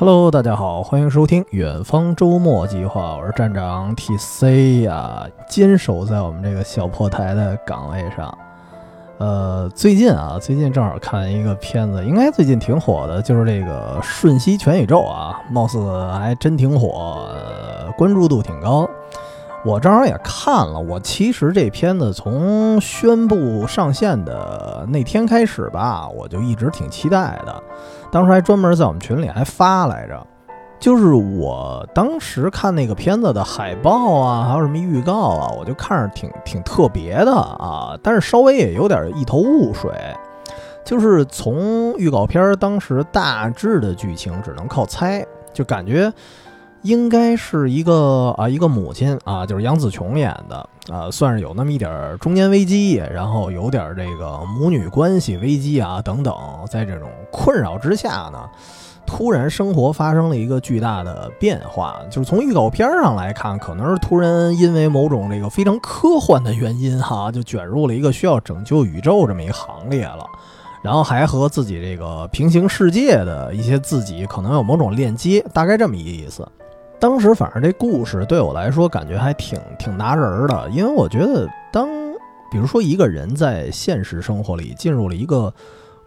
Hello，大家好，欢迎收听远方周末计划，我是站长 TC 呀，坚守在我们这个小破台的岗位上。呃，最近啊，最近正好看一个片子，应该最近挺火的，就是这个《瞬息全宇宙》啊，貌似还真挺火，关注度挺高。我正好也看了，我其实这片子从宣布上线的那天开始吧，我就一直挺期待的。当时还专门在我们群里还发来着，就是我当时看那个片子的海报啊，还有什么预告啊，我就看着挺挺特别的啊，但是稍微也有点一头雾水，就是从预告片当时大致的剧情只能靠猜，就感觉。应该是一个啊，一个母亲啊，就是杨紫琼演的啊，算是有那么一点中年危机，然后有点这个母女关系危机啊等等，在这种困扰之下呢，突然生活发生了一个巨大的变化。就是从预告片上来看，可能是突然因为某种这个非常科幻的原因哈，就卷入了一个需要拯救宇宙这么一个行列了，然后还和自己这个平行世界的一些自己可能有某种链接，大概这么一个意思。当时反正这故事对我来说感觉还挺挺拿人儿的，因为我觉得当比如说一个人在现实生活里进入了一个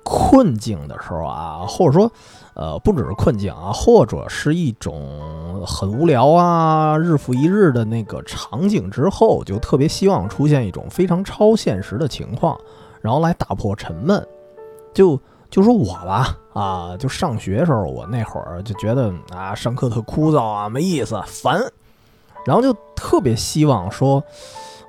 困境的时候啊，或者说呃不只是困境啊，或者是一种很无聊啊日复一日的那个场景之后，就特别希望出现一种非常超现实的情况，然后来打破沉闷，就。就说我吧，啊，就上学时候，我那会儿就觉得啊，上课特枯燥啊，没意思，烦，然后就特别希望说，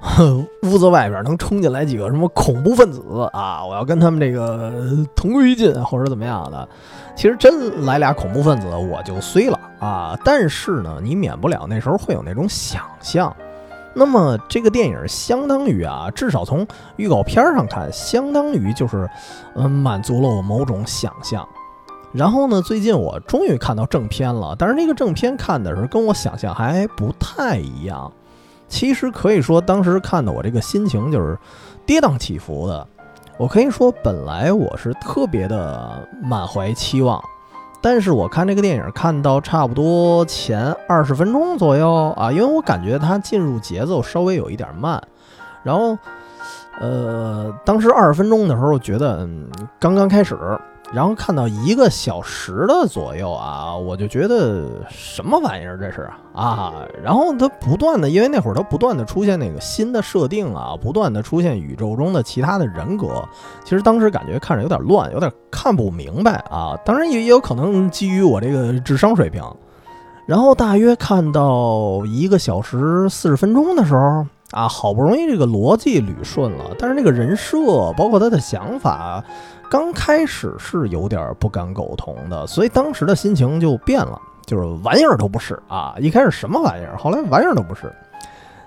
屋子外边能冲进来几个什么恐怖分子啊，我要跟他们这个同归于尽，或者怎么样的。其实真来俩恐怖分子，我就衰了啊。但是呢，你免不了那时候会有那种想象。那么这个电影相当于啊，至少从预告片上看，相当于就是，嗯，满足了我某种想象。然后呢，最近我终于看到正片了，但是那个正片看的时候跟我想象还不太一样。其实可以说，当时看的我这个心情就是跌宕起伏的。我可以说，本来我是特别的满怀期望。但是我看这个电影看到差不多前二十分钟左右啊，因为我感觉它进入节奏稍微有一点慢，然后，呃，当时二十分钟的时候觉得嗯刚刚开始。然后看到一个小时的左右啊，我就觉得什么玩意儿这是啊！然后它不断的，因为那会儿它不断的出现那个新的设定啊，不断的出现宇宙中的其他的人格，其实当时感觉看着有点乱，有点看不明白啊。当然也也有可能基于我这个智商水平。然后大约看到一个小时四十分钟的时候啊，好不容易这个逻辑捋顺了，但是那个人设包括他的想法。刚开始是有点不敢苟同的，所以当时的心情就变了，就是玩意儿都不是啊！一开始什么玩意儿，后来玩意儿都不是。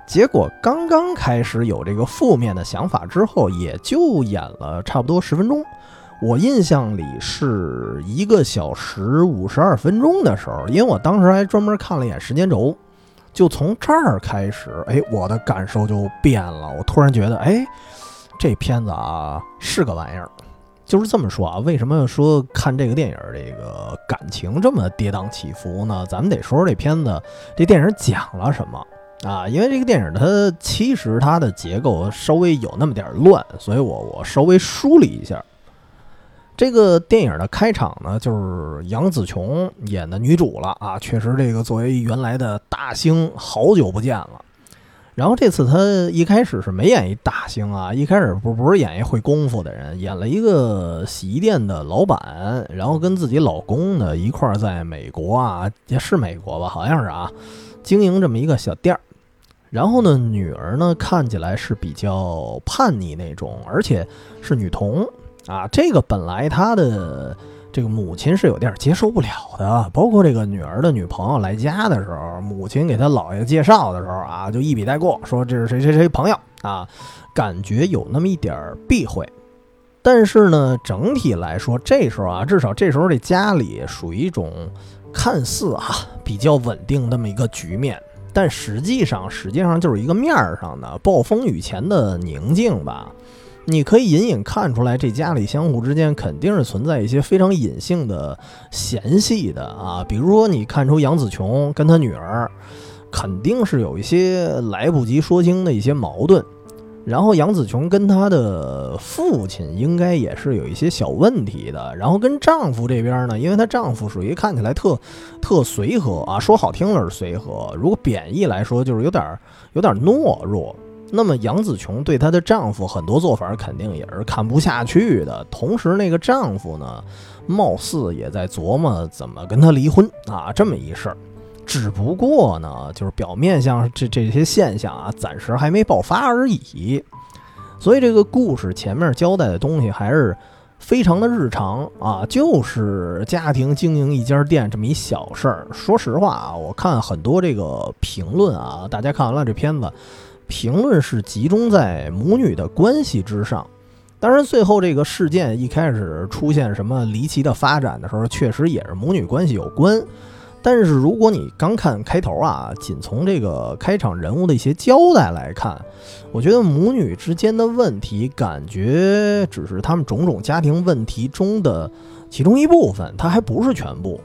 结果刚刚开始有这个负面的想法之后，也就演了差不多十分钟。我印象里是一个小时五十二分钟的时候，因为我当时还专门看了一眼时间轴，就从这儿开始，哎，我的感受就变了。我突然觉得，哎，这片子啊是个玩意儿。就是这么说啊，为什么说看这个电影这个感情这么跌宕起伏呢？咱们得说说这片子这电影讲了什么啊？因为这个电影它其实它的结构稍微有那么点乱，所以我我稍微梳理一下。这个电影的开场呢，就是杨紫琼演的女主了啊，确实这个作为原来的大星，好久不见了。然后这次他一开始是没演一大星啊，一开始不不是演一会功夫的人，演了一个洗衣店的老板，然后跟自己老公呢一块儿在美国啊，也是美国吧，好像是啊，经营这么一个小店儿。然后呢，女儿呢看起来是比较叛逆那种，而且是女童啊，这个本来她的。这个母亲是有点接受不了的，包括这个女儿的女朋友来家的时候，母亲给他姥爷介绍的时候啊，就一笔带过，说这是谁谁谁朋友啊，感觉有那么一点避讳。但是呢，整体来说，这时候啊，至少这时候这家里属于一种看似啊比较稳定那么一个局面，但实际上实际上就是一个面儿上的暴风雨前的宁静吧。你可以隐隐看出来，这家里相互之间肯定是存在一些非常隐性的嫌隙的啊。比如说，你看出杨子琼跟她女儿肯定是有一些来不及说清的一些矛盾，然后杨子琼跟她的父亲应该也是有一些小问题的。然后跟丈夫这边呢，因为她丈夫属于看起来特特随和啊，说好听了是随和，如果贬义来说就是有点有点懦弱。那么杨紫琼对她的丈夫很多做法肯定也是看不下去的，同时那个丈夫呢，貌似也在琢磨怎么跟她离婚啊，这么一事儿。只不过呢，就是表面上这这些现象啊，暂时还没爆发而已。所以这个故事前面交代的东西还是非常的日常啊，就是家庭经营一家店这么一小事儿。说实话啊，我看很多这个评论啊，大家看完了这片子。评论是集中在母女的关系之上，当然，最后这个事件一开始出现什么离奇的发展的时候，确实也是母女关系有关。但是，如果你刚看开头啊，仅从这个开场人物的一些交代来看，我觉得母女之间的问题，感觉只是他们种种家庭问题中的其中一部分，它还不是全部。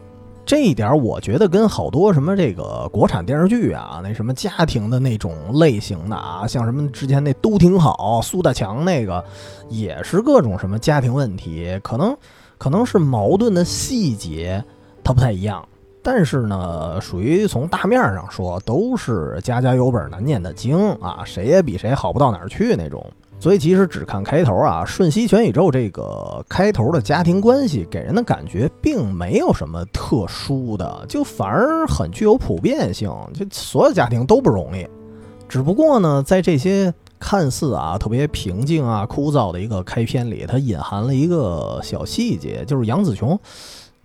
这一点我觉得跟好多什么这个国产电视剧啊，那什么家庭的那种类型的啊，像什么之前那都挺好，苏大强那个，也是各种什么家庭问题，可能可能是矛盾的细节它不太一样，但是呢，属于从大面上说都是家家有本难念的经啊，谁也比谁好不到哪儿去那种。所以其实只看开头啊，《瞬息全宇宙》这个开头的家庭关系给人的感觉并没有什么特殊的，就反而很具有普遍性，就所有家庭都不容易。只不过呢，在这些看似啊特别平静啊枯燥的一个开篇里，它隐含了一个小细节，就是杨紫琼，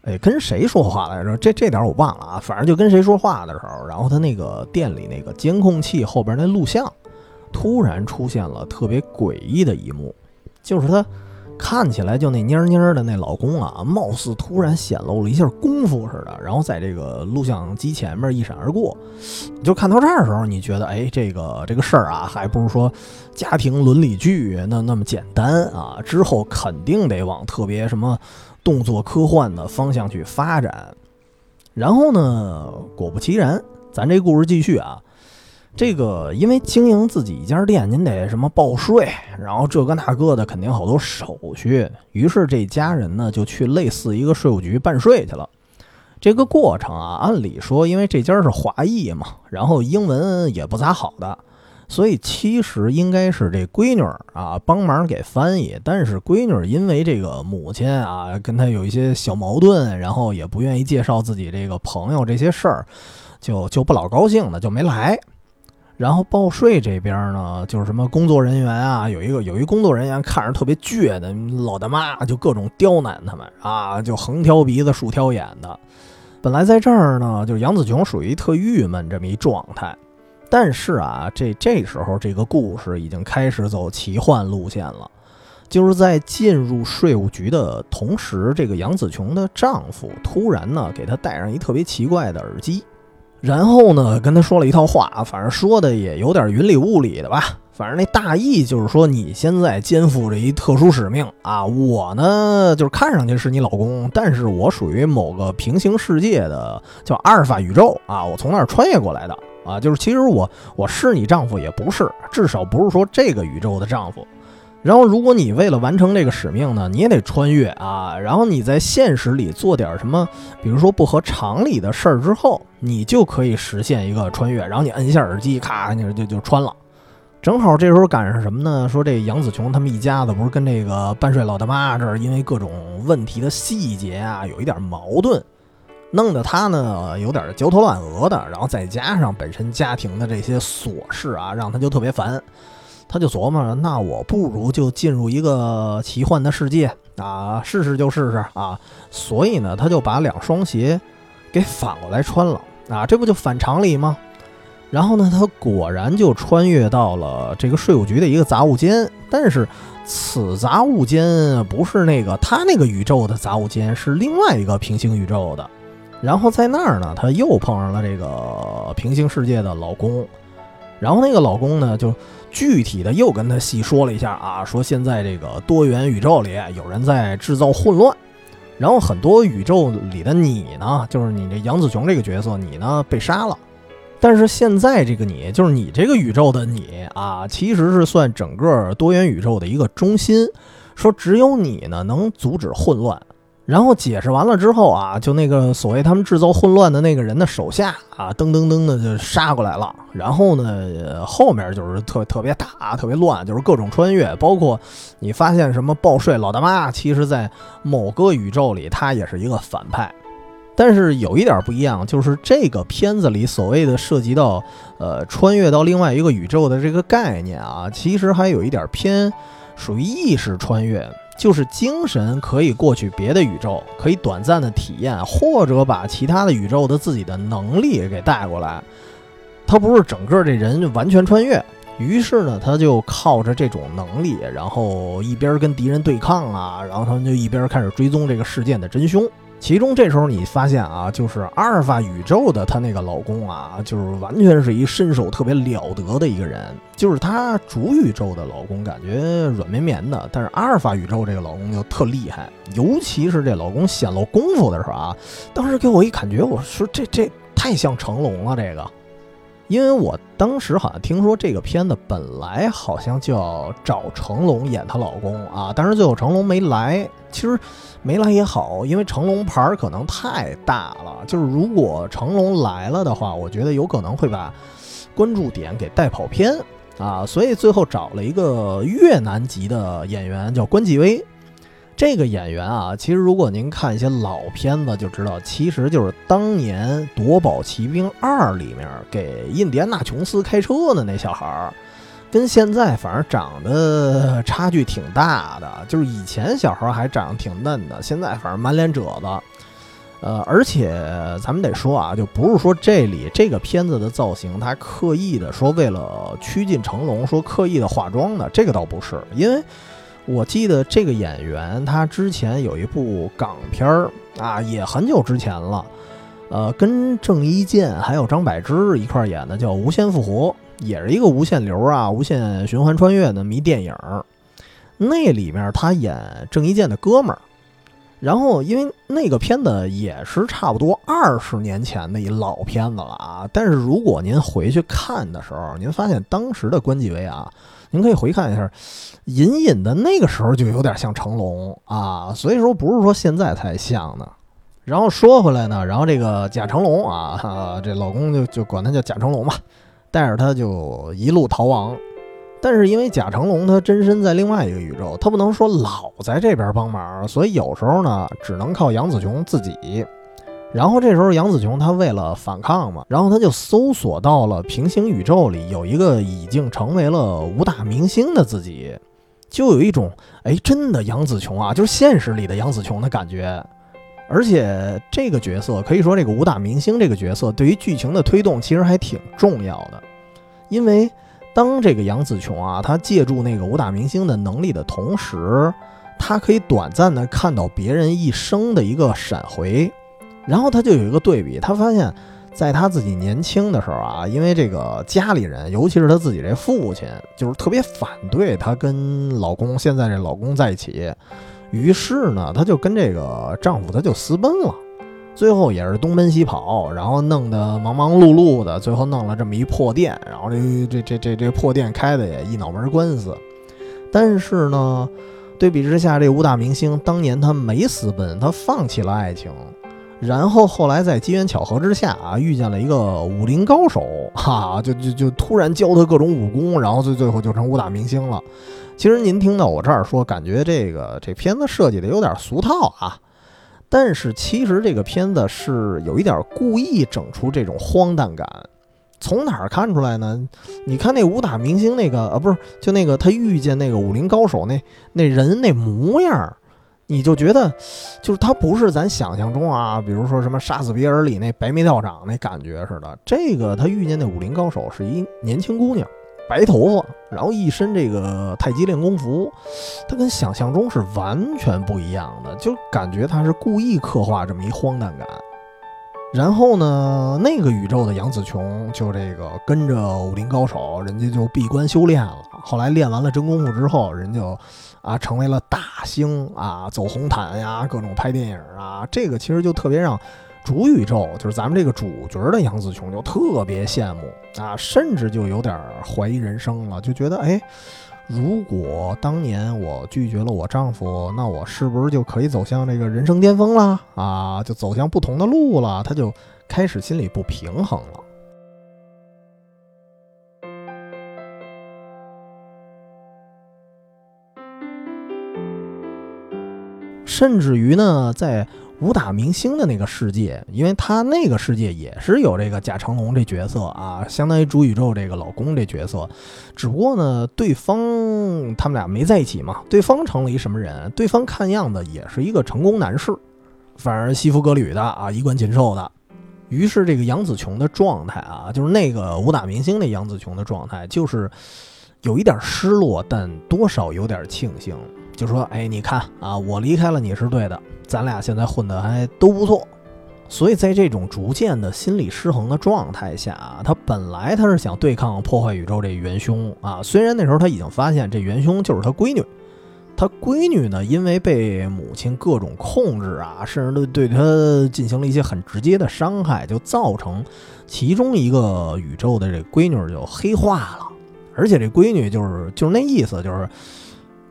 哎，跟谁说话来着？这这点我忘了啊，反正就跟谁说话的时候，然后他那个店里那个监控器后边那录像。突然出现了特别诡异的一幕，就是她看起来就那蔫蔫的那老公啊，貌似突然显露了一下功夫似的，然后在这个录像机前面一闪而过。就看到这儿的时候，你觉得，哎，这个这个事儿啊，还不如说家庭伦理剧那那么简单啊。之后肯定得往特别什么动作科幻的方向去发展。然后呢，果不其然，咱这故事继续啊。这个因为经营自己一家店，您得什么报税，然后这个那个的，肯定好多手续。于是这家人呢就去类似一个税务局办税去了。这个过程啊，按理说，因为这家是华裔嘛，然后英文也不咋好的，所以其实应该是这闺女啊帮忙给翻译。但是闺女因为这个母亲啊跟她有一些小矛盾，然后也不愿意介绍自己这个朋友这些事儿，就就不老高兴的就没来。然后报税这边呢，就是什么工作人员啊，有一个有一工作人员看着特别倔的老大妈，就各种刁难他们啊，就横挑鼻子竖挑眼的。本来在这儿呢，就是杨紫琼属于特郁闷这么一状态，但是啊，这这时候这个故事已经开始走奇幻路线了，就是在进入税务局的同时，这个杨紫琼的丈夫突然呢给她戴上一特别奇怪的耳机。然后呢，跟他说了一套话，反正说的也有点云里雾里的吧。反正那大意就是说，你现在肩负着一特殊使命啊。我呢，就是看上去是你老公，但是我属于某个平行世界的叫阿尔法宇宙啊。我从那儿穿越过来的啊。就是其实我我是你丈夫也不是，至少不是说这个宇宙的丈夫。然后，如果你为了完成这个使命呢，你也得穿越啊。然后你在现实里做点什么，比如说不合常理的事儿之后，你就可以实现一个穿越。然后你摁一下耳机，咔，你就就穿了。正好这时候赶上什么呢？说这杨紫琼他们一家子不是跟这个半睡老大妈这儿，因为各种问题的细节啊，有一点矛盾，弄得他呢有点焦头烂额的。然后再加上本身家庭的这些琐事啊，让他就特别烦。他就琢磨着，那我不如就进入一个奇幻的世界啊，试试就试试啊。所以呢，他就把两双鞋给反过来穿了啊，这不就反常理吗？然后呢，他果然就穿越到了这个税务局的一个杂物间，但是此杂物间不是那个他那个宇宙的杂物间，是另外一个平行宇宙的。然后在那儿呢，他又碰上了这个平行世界的老公。然后那个老公呢，就具体的又跟他细说了一下啊，说现在这个多元宇宙里有人在制造混乱，然后很多宇宙里的你呢，就是你这杨子琼这个角色，你呢被杀了，但是现在这个你，就是你这个宇宙的你啊，其实是算整个多元宇宙的一个中心，说只有你呢能阻止混乱。然后解释完了之后啊，就那个所谓他们制造混乱的那个人的手下啊，噔噔噔的就杀过来了。然后呢，后面就是特特别大，特别乱，就是各种穿越，包括你发现什么报税老大妈，其实在某个宇宙里他也是一个反派。但是有一点不一样，就是这个片子里所谓的涉及到呃穿越到另外一个宇宙的这个概念啊，其实还有一点偏属于意识穿越。就是精神可以过去别的宇宙，可以短暂的体验，或者把其他的宇宙的自己的能力给带过来。他不是整个这人就完全穿越，于是呢，他就靠着这种能力，然后一边跟敌人对抗啊，然后他们就一边开始追踪这个事件的真凶。其中这时候你发现啊，就是阿尔法宇宙的她那个老公啊，就是完全是一身手特别了得的一个人。就是她主宇宙的老公感觉软绵绵的，但是阿尔法宇宙这个老公就特厉害。尤其是这老公显露功夫的时候啊，当时给我一感觉，我说这这太像成龙了。这个，因为我当时好像听说这个片子本来好像就要找成龙演她老公啊，但是最后成龙没来。其实。没来也好，因为成龙牌儿可能太大了。就是如果成龙来了的话，我觉得有可能会把关注点给带跑偏啊。所以最后找了一个越南籍的演员，叫关继威。这个演员啊，其实如果您看一些老片子就知道，其实就是当年《夺宝奇兵二》里面给印第安纳琼斯开车的那小孩儿。跟现在反正长得差距挺大的，就是以前小孩还长得挺嫩的，现在反正满脸褶子。呃，而且咱们得说啊，就不是说这里这个片子的造型，他刻意的说为了趋近成龙，说刻意的化妆的，这个倒不是。因为我记得这个演员他之前有一部港片儿啊，也很久之前了，呃，跟郑伊健还有张柏芝一块演的，叫《无限复活》。也是一个无限流啊，无限循环穿越的迷电影，那里面他演郑伊健的哥们儿，然后因为那个片子也是差不多二十年前的一老片子了啊，但是如果您回去看的时候，您发现当时的关继威啊，您可以回看一下，隐隐的那个时候就有点像成龙啊，所以说不是说现在才像呢。然后说回来呢，然后这个贾成龙啊，这老公就就管他叫贾成龙吧。带着他就一路逃亡，但是因为贾成龙他真身在另外一个宇宙，他不能说老在这边帮忙，所以有时候呢只能靠杨紫琼自己。然后这时候杨紫琼她为了反抗嘛，然后他就搜索到了平行宇宙里有一个已经成为了武打明星的自己，就有一种哎真的杨紫琼啊，就是现实里的杨紫琼的感觉。而且这个角色可以说，这个武打明星这个角色对于剧情的推动其实还挺重要的，因为当这个杨紫琼啊，她借助那个武打明星的能力的同时，她可以短暂的看到别人一生的一个闪回，然后她就有一个对比，她发现，在她自己年轻的时候啊，因为这个家里人，尤其是她自己这父亲，就是特别反对她跟老公现在这老公在一起。于是呢，她就跟这个丈夫，她就私奔了，最后也是东奔西跑，然后弄得忙忙碌碌的，最后弄了这么一破店，然后这这这这这破店开的也一脑门官司。但是呢，对比之下，这武打明星当年他没私奔，他放弃了爱情，然后后来在机缘巧合之下啊，遇见了一个武林高手，哈，就就就突然教他各种武功，然后最最后就成武打明星了。其实您听到我这儿说，感觉这个这片子设计的有点俗套啊，但是其实这个片子是有一点故意整出这种荒诞感。从哪儿看出来呢？你看那武打明星那个，呃，不是，就那个他遇见那个武林高手那那人那模样，你就觉得就是他不是咱想象中啊，比如说什么杀死比尔里那白眉道长那感觉似的。这个他遇见那武林高手是一年轻姑娘。白头发，然后一身这个太极练功服，他跟想象中是完全不一样的，就感觉他是故意刻画这么一荒诞感。然后呢，那个宇宙的杨紫琼就这个跟着武林高手，人家就闭关修炼了。后来练完了真功夫之后，人就啊成为了大星啊，走红毯呀，各种拍电影啊。这个其实就特别让主宇宙，就是咱们这个主角的杨紫琼就特别羡慕啊，甚至就有点怀疑人生了，就觉得哎。如果当年我拒绝了我丈夫，那我是不是就可以走向这个人生巅峰了啊？就走向不同的路了？他就开始心里不平衡了，甚至于呢，在。武打明星的那个世界，因为他那个世界也是有这个贾成龙这角色啊，相当于主宇宙这个老公这角色，只不过呢，对方他们俩没在一起嘛，对方成了一什么人？对方看样子也是一个成功男士，反而西服革履的啊，衣冠禽兽的。于是这个杨紫琼的状态啊，就是那个武打明星那杨紫琼的状态，就是有一点失落，但多少有点庆幸。就说，哎，你看啊，我离开了你是对的，咱俩现在混得还都不错。所以在这种逐渐的心理失衡的状态下，他本来他是想对抗破坏宇宙这元凶啊。虽然那时候他已经发现这元凶就是他闺女，他闺女呢，因为被母亲各种控制啊，甚至都对他进行了一些很直接的伤害，就造成其中一个宇宙的这闺女就黑化了。而且这闺女就是就是那意思，就是。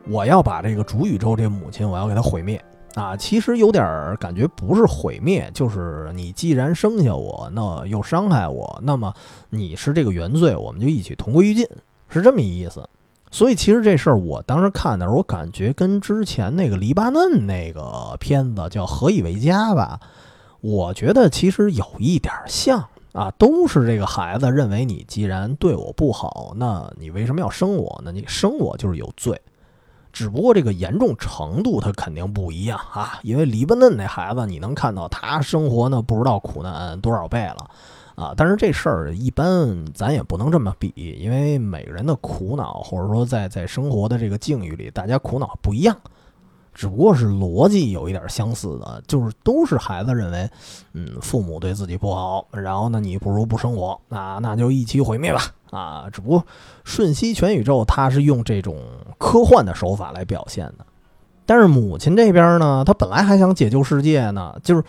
我要把这个主宇宙这母亲，我要给她毁灭啊！其实有点感觉，不是毁灭，就是你既然生下我，那又伤害我，那么你是这个原罪，我们就一起同归于尽，是这么一意思。所以其实这事儿，我当时看的时候，我感觉跟之前那个黎巴嫩那个片子叫《何以为家》吧，我觉得其实有一点像啊，都是这个孩子认为你既然对我不好，那你为什么要生我呢？你生我就是有罪。只不过这个严重程度它肯定不一样啊，因为黎巴嫩那孩子你能看到他生活呢不知道苦难多少倍了啊，但是这事儿一般咱也不能这么比，因为每个人的苦恼或者说在在生活的这个境遇里，大家苦恼不一样。只不过是逻辑有一点相似的，就是都是孩子认为，嗯，父母对自己不好，然后呢，你不如不生我，那那就一起毁灭吧，啊，只不过瞬息全宇宙它是用这种科幻的手法来表现的，但是母亲这边呢，她本来还想解救世界呢，就是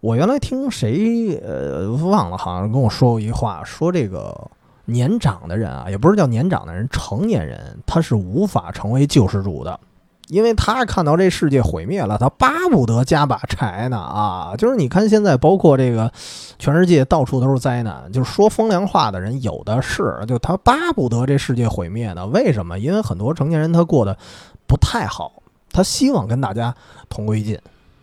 我原来听谁呃忘了，好像跟我说过一句话，说这个年长的人啊，也不是叫年长的人，成年人他是无法成为救世主的。因为他看到这世界毁灭了，他巴不得加把柴呢啊！就是你看现在，包括这个全世界到处都是灾难，就是说风凉话的人有的是，就他巴不得这世界毁灭呢。为什么？因为很多成年人他过得不太好，他希望跟大家同归于尽，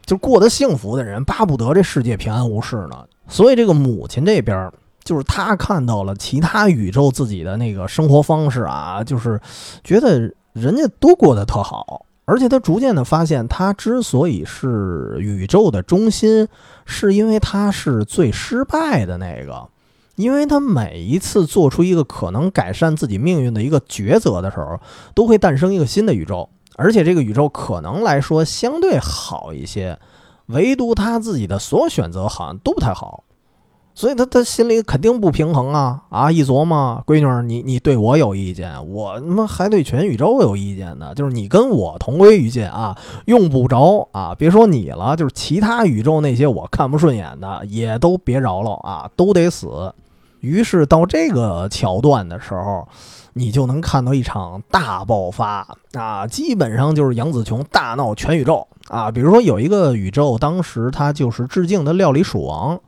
就过得幸福的人巴不得这世界平安无事呢。所以这个母亲这边，就是他看到了其他宇宙自己的那个生活方式啊，就是觉得人家都过得特好。而且他逐渐的发现，他之所以是宇宙的中心，是因为他是最失败的那个，因为他每一次做出一个可能改善自己命运的一个抉择的时候，都会诞生一个新的宇宙，而且这个宇宙可能来说相对好一些，唯独他自己的所有选择好像都不太好。所以他他心里肯定不平衡啊啊！一琢磨，闺女儿，你你对我有意见，我他妈还对全宇宙有意见呢。就是你跟我同归于尽啊，用不着啊！别说你了，就是其他宇宙那些我看不顺眼的，也都别饶了啊，都得死。于是到这个桥段的时候，你就能看到一场大爆发啊！基本上就是杨紫琼大闹全宇宙啊！比如说有一个宇宙，当时他就是致敬的料理鼠王。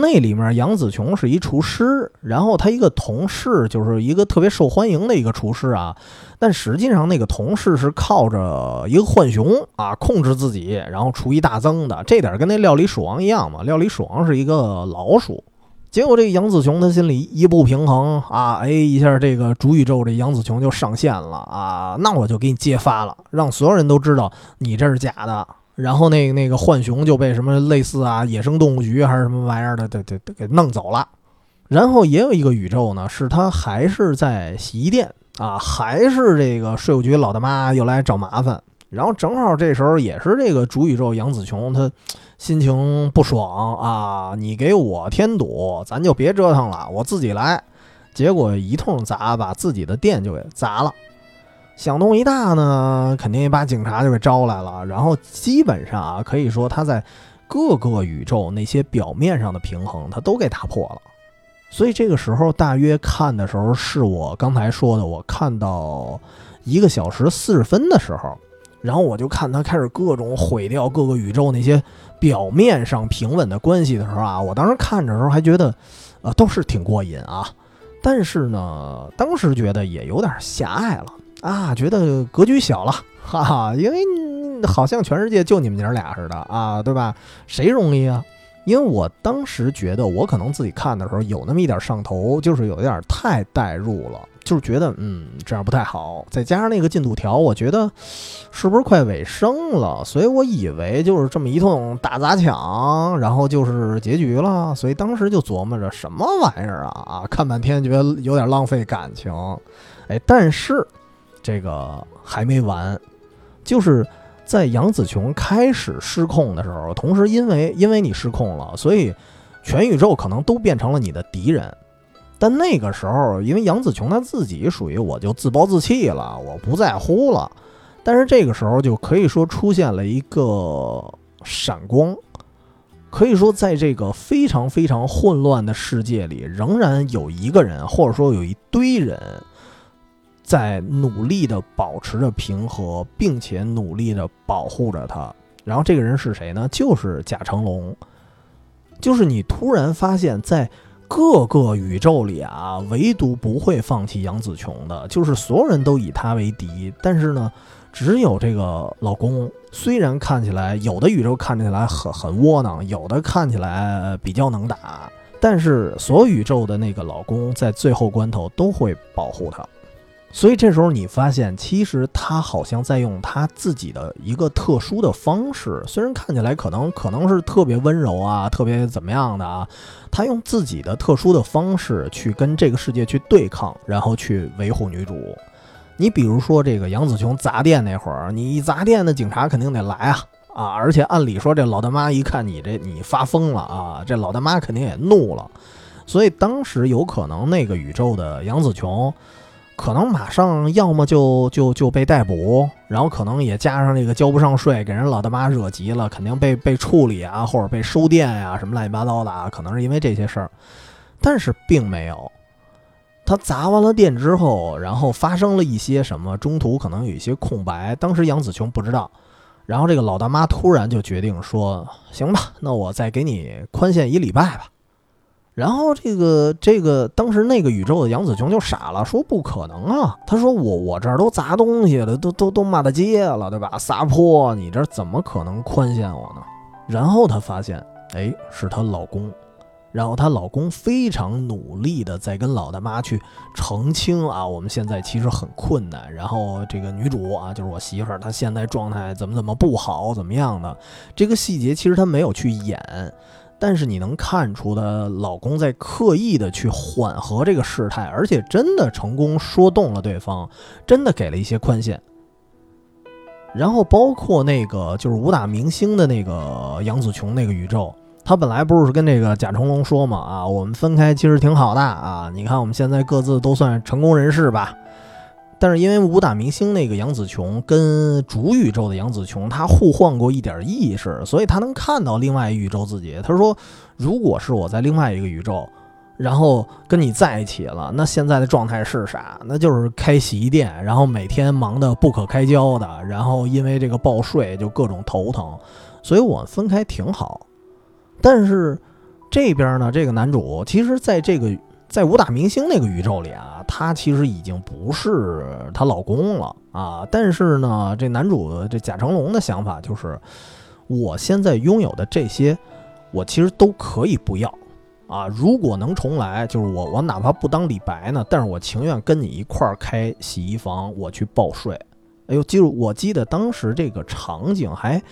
那里面杨紫琼是一厨师，然后他一个同事就是一个特别受欢迎的一个厨师啊，但实际上那个同事是靠着一个浣熊啊控制自己，然后厨艺大增的，这点跟那料理鼠王一样嘛。料理鼠王是一个老鼠，结果这个杨紫琼他心里一不平衡啊，哎一下这个主宇宙这杨紫琼就上线了啊，那我就给你揭发了，让所有人都知道你这是假的。然后那个那个浣熊就被什么类似啊野生动物局还是什么玩意儿的，给给给弄走了。然后也有一个宇宙呢，是他还是在洗衣店啊，还是这个税务局老大妈又来找麻烦，然后正好这时候也是这个主宇宙杨紫琼，她心情不爽啊，你给我添堵，咱就别折腾了，我自己来。结果一通砸，把自己的店就给砸了。响动一大呢，肯定也把警察就给招来了。然后基本上啊，可以说他在各个宇宙那些表面上的平衡，他都给打破了。所以这个时候大约看的时候，是我刚才说的，我看到一个小时四十分的时候，然后我就看他开始各种毁掉各个宇宙那些表面上平稳的关系的时候啊，我当时看着时候还觉得，呃，都是挺过瘾啊。但是呢，当时觉得也有点狭隘了啊，觉得格局小了，哈哈，因为好像全世界就你们娘俩似的啊，对吧？谁容易啊？因为我当时觉得我可能自己看的时候有那么一点上头，就是有一点太代入了。就是觉得，嗯，这样不太好。再加上那个进度条，我觉得是不是快尾声了？所以我以为就是这么一通打砸抢，然后就是结局了。所以当时就琢磨着什么玩意儿啊啊！看半天觉得有点浪费感情。哎，但是这个还没完，就是在杨紫琼开始失控的时候，同时因为因为你失控了，所以全宇宙可能都变成了你的敌人。但那个时候，因为杨紫琼她自己属于我就自暴自弃了，我不在乎了。但是这个时候就可以说出现了一个闪光，可以说在这个非常非常混乱的世界里，仍然有一个人，或者说有一堆人在努力的保持着平和，并且努力的保护着他。然后这个人是谁呢？就是贾成龙。就是你突然发现，在各个宇宙里啊，唯独不会放弃杨紫琼的，就是所有人都以他为敌。但是呢，只有这个老公，虽然看起来有的宇宙看起来很很窝囊，有的看起来比较能打，但是所有宇宙的那个老公在最后关头都会保护她。所以这时候你发现，其实他好像在用他自己的一个特殊的方式，虽然看起来可能可能是特别温柔啊，特别怎么样的啊，他用自己的特殊的方式去跟这个世界去对抗，然后去维护女主。你比如说这个杨子琼砸店那会儿，你一砸店，的警察肯定得来啊啊！而且按理说这老大妈一看你这你发疯了啊，这老大妈肯定也怒了，所以当时有可能那个宇宙的杨子琼。可能马上要么就就就被逮捕，然后可能也加上这个交不上税，给人老大妈惹急了，肯定被被处理啊，或者被收店呀，什么乱七八糟的啊，可能是因为这些事儿。但是并没有，他砸完了店之后，然后发生了一些什么，中途可能有一些空白，当时杨子琼不知道。然后这个老大妈突然就决定说：“行吧，那我再给你宽限一礼拜吧。”然后这个这个当时那个宇宙的杨子琼就傻了，说不可能啊！他说我我这儿都砸东西了，都都都骂大街了，对吧？撒泼，你这怎么可能宽限我呢？然后她发现，哎，是她老公，然后她老公非常努力的在跟老大妈去澄清啊，我们现在其实很困难。然后这个女主啊，就是我媳妇儿，她现在状态怎么怎么不好，怎么样的？这个细节其实她没有去演。但是你能看出的，老公在刻意的去缓和这个事态，而且真的成功说动了对方，真的给了一些宽限。然后包括那个就是武打明星的那个杨紫琼那个宇宙，他本来不是跟这个贾成龙说嘛啊，我们分开其实挺好的啊，你看我们现在各自都算成功人士吧。但是因为武打明星那个杨紫琼跟主宇宙的杨紫琼，她互换过一点意识，所以她能看到另外宇宙自己。她说：“如果是我在另外一个宇宙，然后跟你在一起了，那现在的状态是啥？那就是开洗衣店，然后每天忙得不可开交的，然后因为这个报税就各种头疼，所以我分开挺好。但是这边呢，这个男主其实在这个。”在武打明星那个宇宙里啊，她其实已经不是她老公了啊。但是呢，这男主这贾成龙的想法就是，我现在拥有的这些，我其实都可以不要啊。如果能重来，就是我我哪怕不当李白呢，但是我情愿跟你一块儿开洗衣房，我去报税。哎呦，记住，我记得当时这个场景还。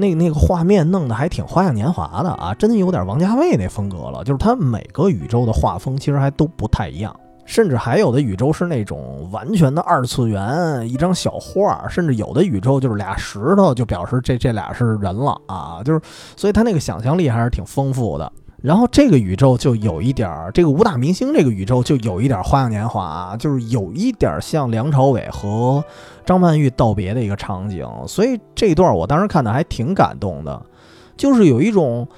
那那个画面弄得还挺花样年华的啊，真有点王家卫那风格了。就是他每个宇宙的画风其实还都不太一样，甚至还有的宇宙是那种完全的二次元，一张小画，甚至有的宇宙就是俩石头，就表示这这俩是人了啊，就是，所以他那个想象力还是挺丰富的。然后这个宇宙就有一点儿，这个武打明星这个宇宙就有一点《花样年华》，就是有一点像梁朝伟和张曼玉道别的一个场景，所以这段我当时看的还挺感动的，就是有一种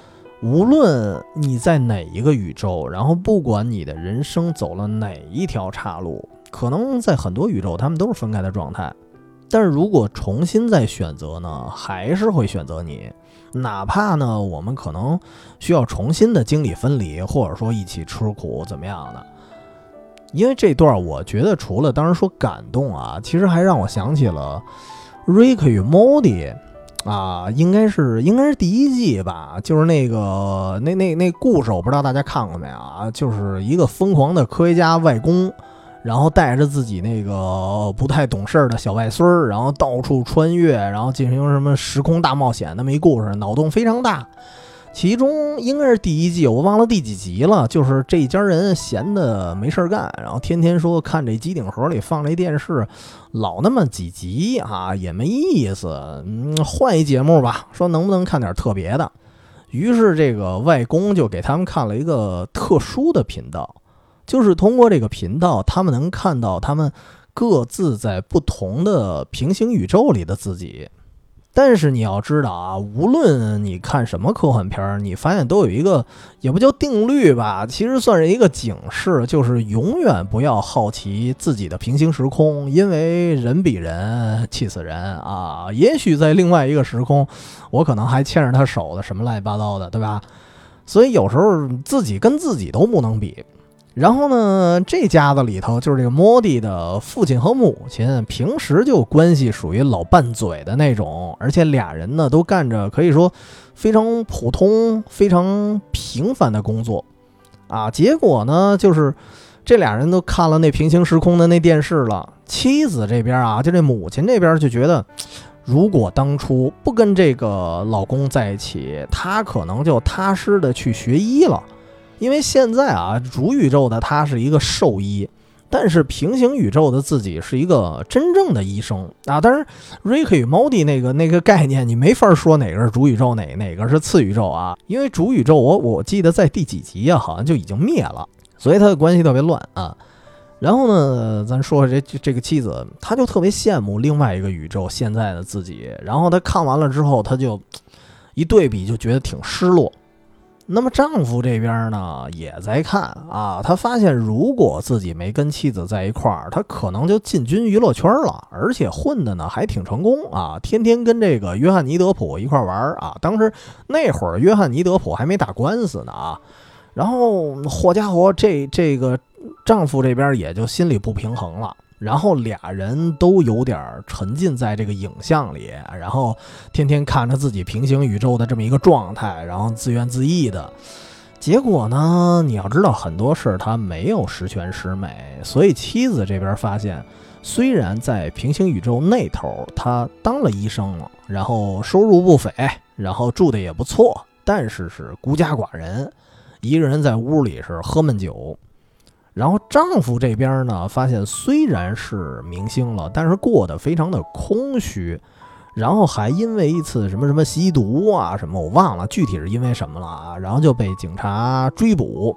无论你在哪一个宇宙，然后不管你的人生走了哪一条岔路，可能在很多宇宙他们都是分开的状态，但是如果重新再选择呢，还是会选择你。哪怕呢，我们可能需要重新的经历分离，或者说一起吃苦怎么样的？因为这段我觉得除了当时说感动啊，其实还让我想起了《Rick 与 Morty》啊，应该是应该是第一季吧，就是那个那那那故事，我不知道大家看过没有啊？就是一个疯狂的科学家外公。然后带着自己那个不太懂事儿的小外孙儿，然后到处穿越，然后进行什么时空大冒险那么一故事，脑洞非常大。其中应该是第一季，我忘了第几集了。就是这一家人闲的没事儿干，然后天天说看这机顶盒里放这电视，老那么几集啊，也没意思。嗯，换一节目吧，说能不能看点特别的。于是这个外公就给他们看了一个特殊的频道。就是通过这个频道，他们能看到他们各自在不同的平行宇宙里的自己。但是你要知道啊，无论你看什么科幻片儿，你发现都有一个也不叫定律吧，其实算是一个警示，就是永远不要好奇自己的平行时空，因为人比人气死人啊！也许在另外一个时空，我可能还牵着他手的，什么乱七八糟的，对吧？所以有时候自己跟自己都不能比。然后呢，这家子里头就是这个莫蒂的父亲和母亲，平时就关系属于老拌嘴的那种，而且俩人呢都干着可以说非常普通、非常平凡的工作，啊，结果呢就是这俩人都看了那平行时空的那电视了。妻子这边啊，就这母亲这边就觉得，如果当初不跟这个老公在一起，她可能就踏实的去学医了。因为现在啊，主宇宙的他是一个兽医，但是平行宇宙的自己是一个真正的医生啊。但是瑞克与猫蒂那个那个概念，你没法说哪个是主宇宙，哪哪个是次宇宙啊？因为主宇宙，我我记得在第几集啊，好像就已经灭了，所以他的关系特别乱啊。然后呢，咱说说这这个妻子，他就特别羡慕另外一个宇宙现在的自己。然后他看完了之后，他就一对比，就觉得挺失落。那么丈夫这边呢，也在看啊。他发现，如果自己没跟妻子在一块儿，他可能就进军娱乐圈了，而且混的呢还挺成功啊。天天跟这个约翰尼德普一块玩啊。当时那会儿，约翰尼德普还没打官司呢啊。然后，好家伙，这这个丈夫这边也就心里不平衡了。然后俩人都有点沉浸在这个影像里，然后天天看着自己平行宇宙的这么一个状态，然后自怨自艾的。结果呢，你要知道很多事他没有十全十美，所以妻子这边发现，虽然在平行宇宙那头他当了医生了，然后收入不菲，然后住的也不错，但是是孤家寡人，一个人在屋里是喝闷酒。然后丈夫这边呢，发现虽然是明星了，但是过得非常的空虚，然后还因为一次什么什么吸毒啊什么，我忘了具体是因为什么了啊，然后就被警察追捕，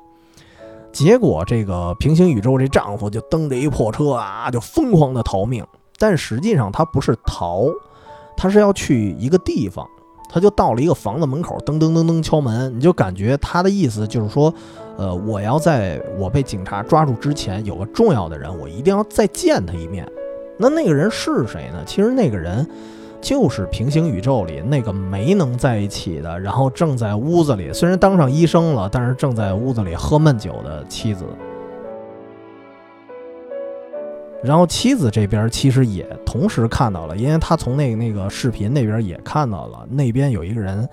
结果这个平行宇宙这丈夫就蹬着一破车啊，就疯狂的逃命，但实际上他不是逃，他是要去一个地方。他就到了一个房子门口，噔噔噔噔敲门，你就感觉他的意思就是说，呃，我要在我被警察抓住之前，有个重要的人，我一定要再见他一面。那那个人是谁呢？其实那个人就是平行宇宙里那个没能在一起的，然后正在屋子里，虽然当上医生了，但是正在屋子里喝闷酒的妻子。然后妻子这边其实也同时看到了，因为他从那那个视频那边也看到了，那边有一个人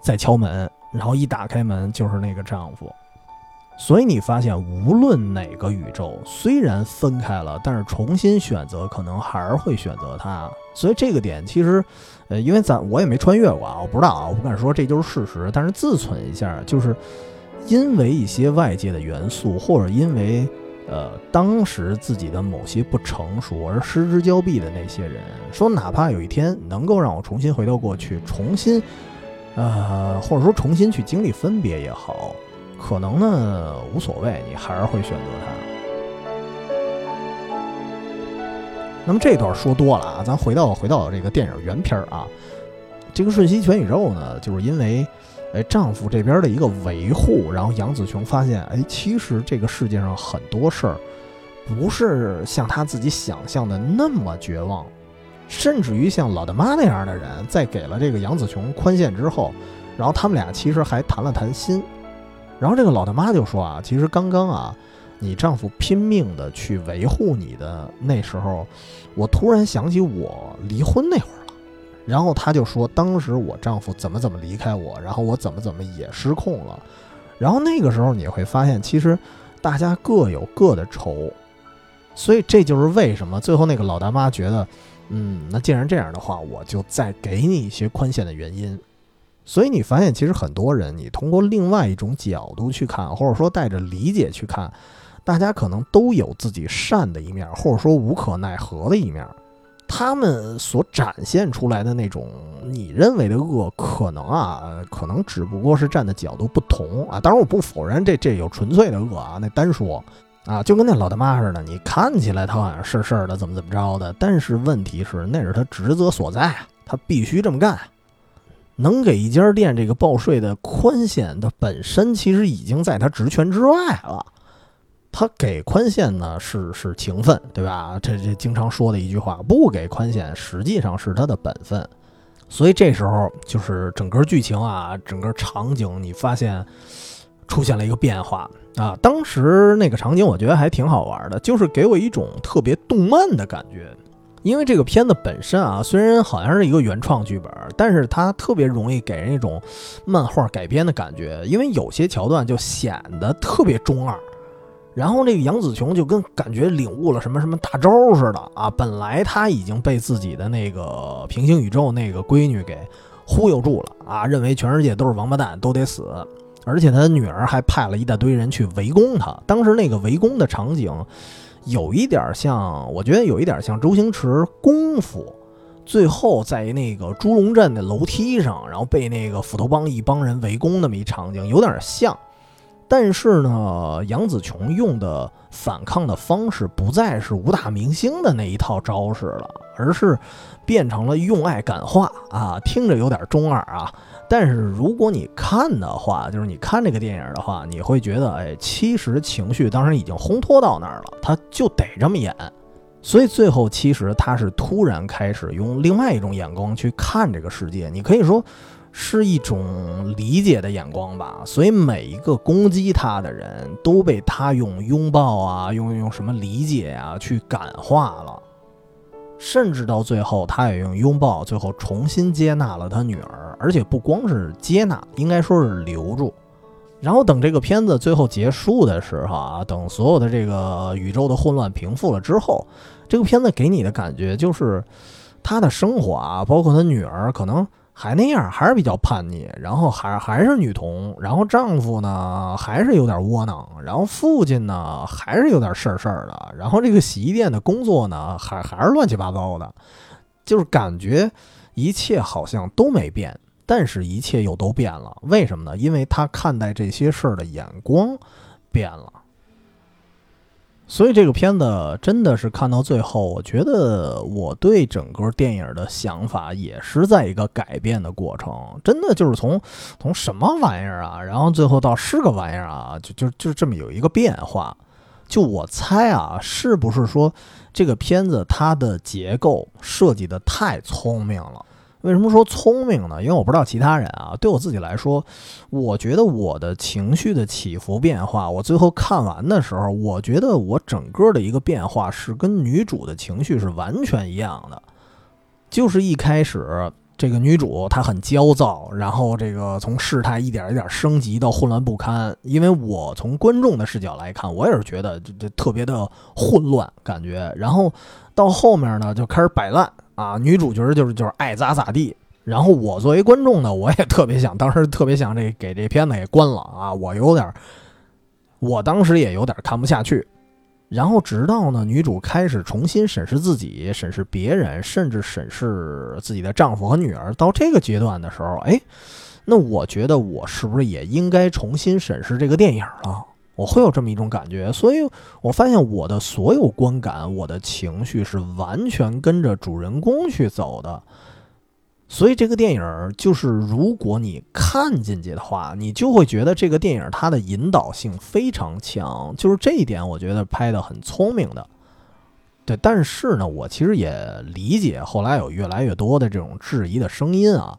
在敲门，然后一打开门就是那个丈夫。所以你发现，无论哪个宇宙，虽然分开了，但是重新选择可能还是会选择他。所以这个点其实，呃，因为咱我也没穿越过啊，我不知道啊，我不敢说这就是事实。但是自存一下，就是因为一些外界的元素，或者因为。呃，当时自己的某些不成熟而失之交臂的那些人，说哪怕有一天能够让我重新回到过去，重新，呃，或者说重新去经历分别也好，可能呢无所谓，你还是会选择他。那么这段说多了啊，咱回到回到这个电影原片儿啊，这个瞬息全宇宙呢，就是因为。哎，丈夫这边的一个维护，然后杨子琼发现，哎，其实这个世界上很多事儿，不是像她自己想象的那么绝望，甚至于像老大妈那样的人，在给了这个杨子琼宽限之后，然后他们俩其实还谈了谈心，然后这个老大妈就说啊，其实刚刚啊，你丈夫拼命的去维护你的那时候，我突然想起我离婚那会儿。然后他就说，当时我丈夫怎么怎么离开我，然后我怎么怎么也失控了。然后那个时候你会发现，其实大家各有各的愁，所以这就是为什么最后那个老大妈觉得，嗯，那既然这样的话，我就再给你一些宽限的原因。所以你发现，其实很多人，你通过另外一种角度去看，或者说带着理解去看，大家可能都有自己善的一面，或者说无可奈何的一面。他们所展现出来的那种你认为的恶，可能啊，可能只不过是站的角度不同啊。当然，我不否认这这有纯粹的恶啊，那单说啊，就跟那老大妈似的，你看起来他好像是事儿的，怎么怎么着的，但是问题是那是他职责所在啊，他必须这么干。能给一家店这个报税的宽限，它本身其实已经在他职权之外了。他给宽限呢，是是情分，对吧？这这经常说的一句话，不给宽限实际上是他的本分。所以这时候就是整个剧情啊，整个场景，你发现出现了一个变化啊。当时那个场景我觉得还挺好玩的，就是给我一种特别动漫的感觉。因为这个片子本身啊，虽然好像是一个原创剧本，但是它特别容易给人一种漫画改编的感觉，因为有些桥段就显得特别中二。然后这个杨紫琼就跟感觉领悟了什么什么大招似的啊！本来她已经被自己的那个平行宇宙那个闺女给忽悠住了啊，认为全世界都是王八蛋，都得死。而且他的女儿还派了一大堆人去围攻他。当时那个围攻的场景，有一点像，我觉得有一点像周星驰功夫，最后在那个猪龙镇的楼梯上，然后被那个斧头帮一帮人围攻那么一场景，有点像。但是呢，杨紫琼用的反抗的方式不再是武打明星的那一套招式了，而是变成了用爱感化啊，听着有点中二啊。但是如果你看的话，就是你看这个电影的话，你会觉得，哎，其实情绪当时已经烘托到那儿了，他就得这么演。所以最后其实他是突然开始用另外一种眼光去看这个世界，你可以说。是一种理解的眼光吧，所以每一个攻击他的人都被他用拥抱啊，用用什么理解啊去感化了，甚至到最后，他也用拥抱，最后重新接纳了他女儿，而且不光是接纳，应该说是留住。然后等这个片子最后结束的时候啊，等所有的这个宇宙的混乱平复了之后，这个片子给你的感觉就是他的生活啊，包括他女儿可能。还那样，还是比较叛逆，然后还还是女童，然后丈夫呢还是有点窝囊，然后父亲呢还是有点事儿事儿的，然后这个洗衣店的工作呢还还是乱七八糟的，就是感觉一切好像都没变，但是一切又都变了。为什么呢？因为他看待这些事儿的眼光变了。所以这个片子真的是看到最后，我觉得我对整个电影的想法也是在一个改变的过程。真的就是从从什么玩意儿啊，然后最后到是个玩意儿啊，就就就这么有一个变化。就我猜啊，是不是说这个片子它的结构设计的太聪明了？为什么说聪明呢？因为我不知道其他人啊。对我自己来说，我觉得我的情绪的起伏变化，我最后看完的时候，我觉得我整个的一个变化是跟女主的情绪是完全一样的。就是一开始这个女主她很焦躁，然后这个从事态一点一点升级到混乱不堪。因为我从观众的视角来看，我也是觉得这这特别的混乱感觉。然后到后面呢，就开始摆烂。啊，女主角就是就是爱咋咋地，然后我作为观众呢，我也特别想，当时特别想这给这片子给关了啊，我有点，我当时也有点看不下去，然后直到呢，女主开始重新审视自己、审视别人，甚至审视自己的丈夫和女儿，到这个阶段的时候，哎，那我觉得我是不是也应该重新审视这个电影了？我会有这么一种感觉，所以我发现我的所有观感、我的情绪是完全跟着主人公去走的。所以这个电影就是，如果你看进去的话，你就会觉得这个电影它的引导性非常强，就是这一点我觉得拍的很聪明的。对，但是呢，我其实也理解后来有越来越多的这种质疑的声音啊，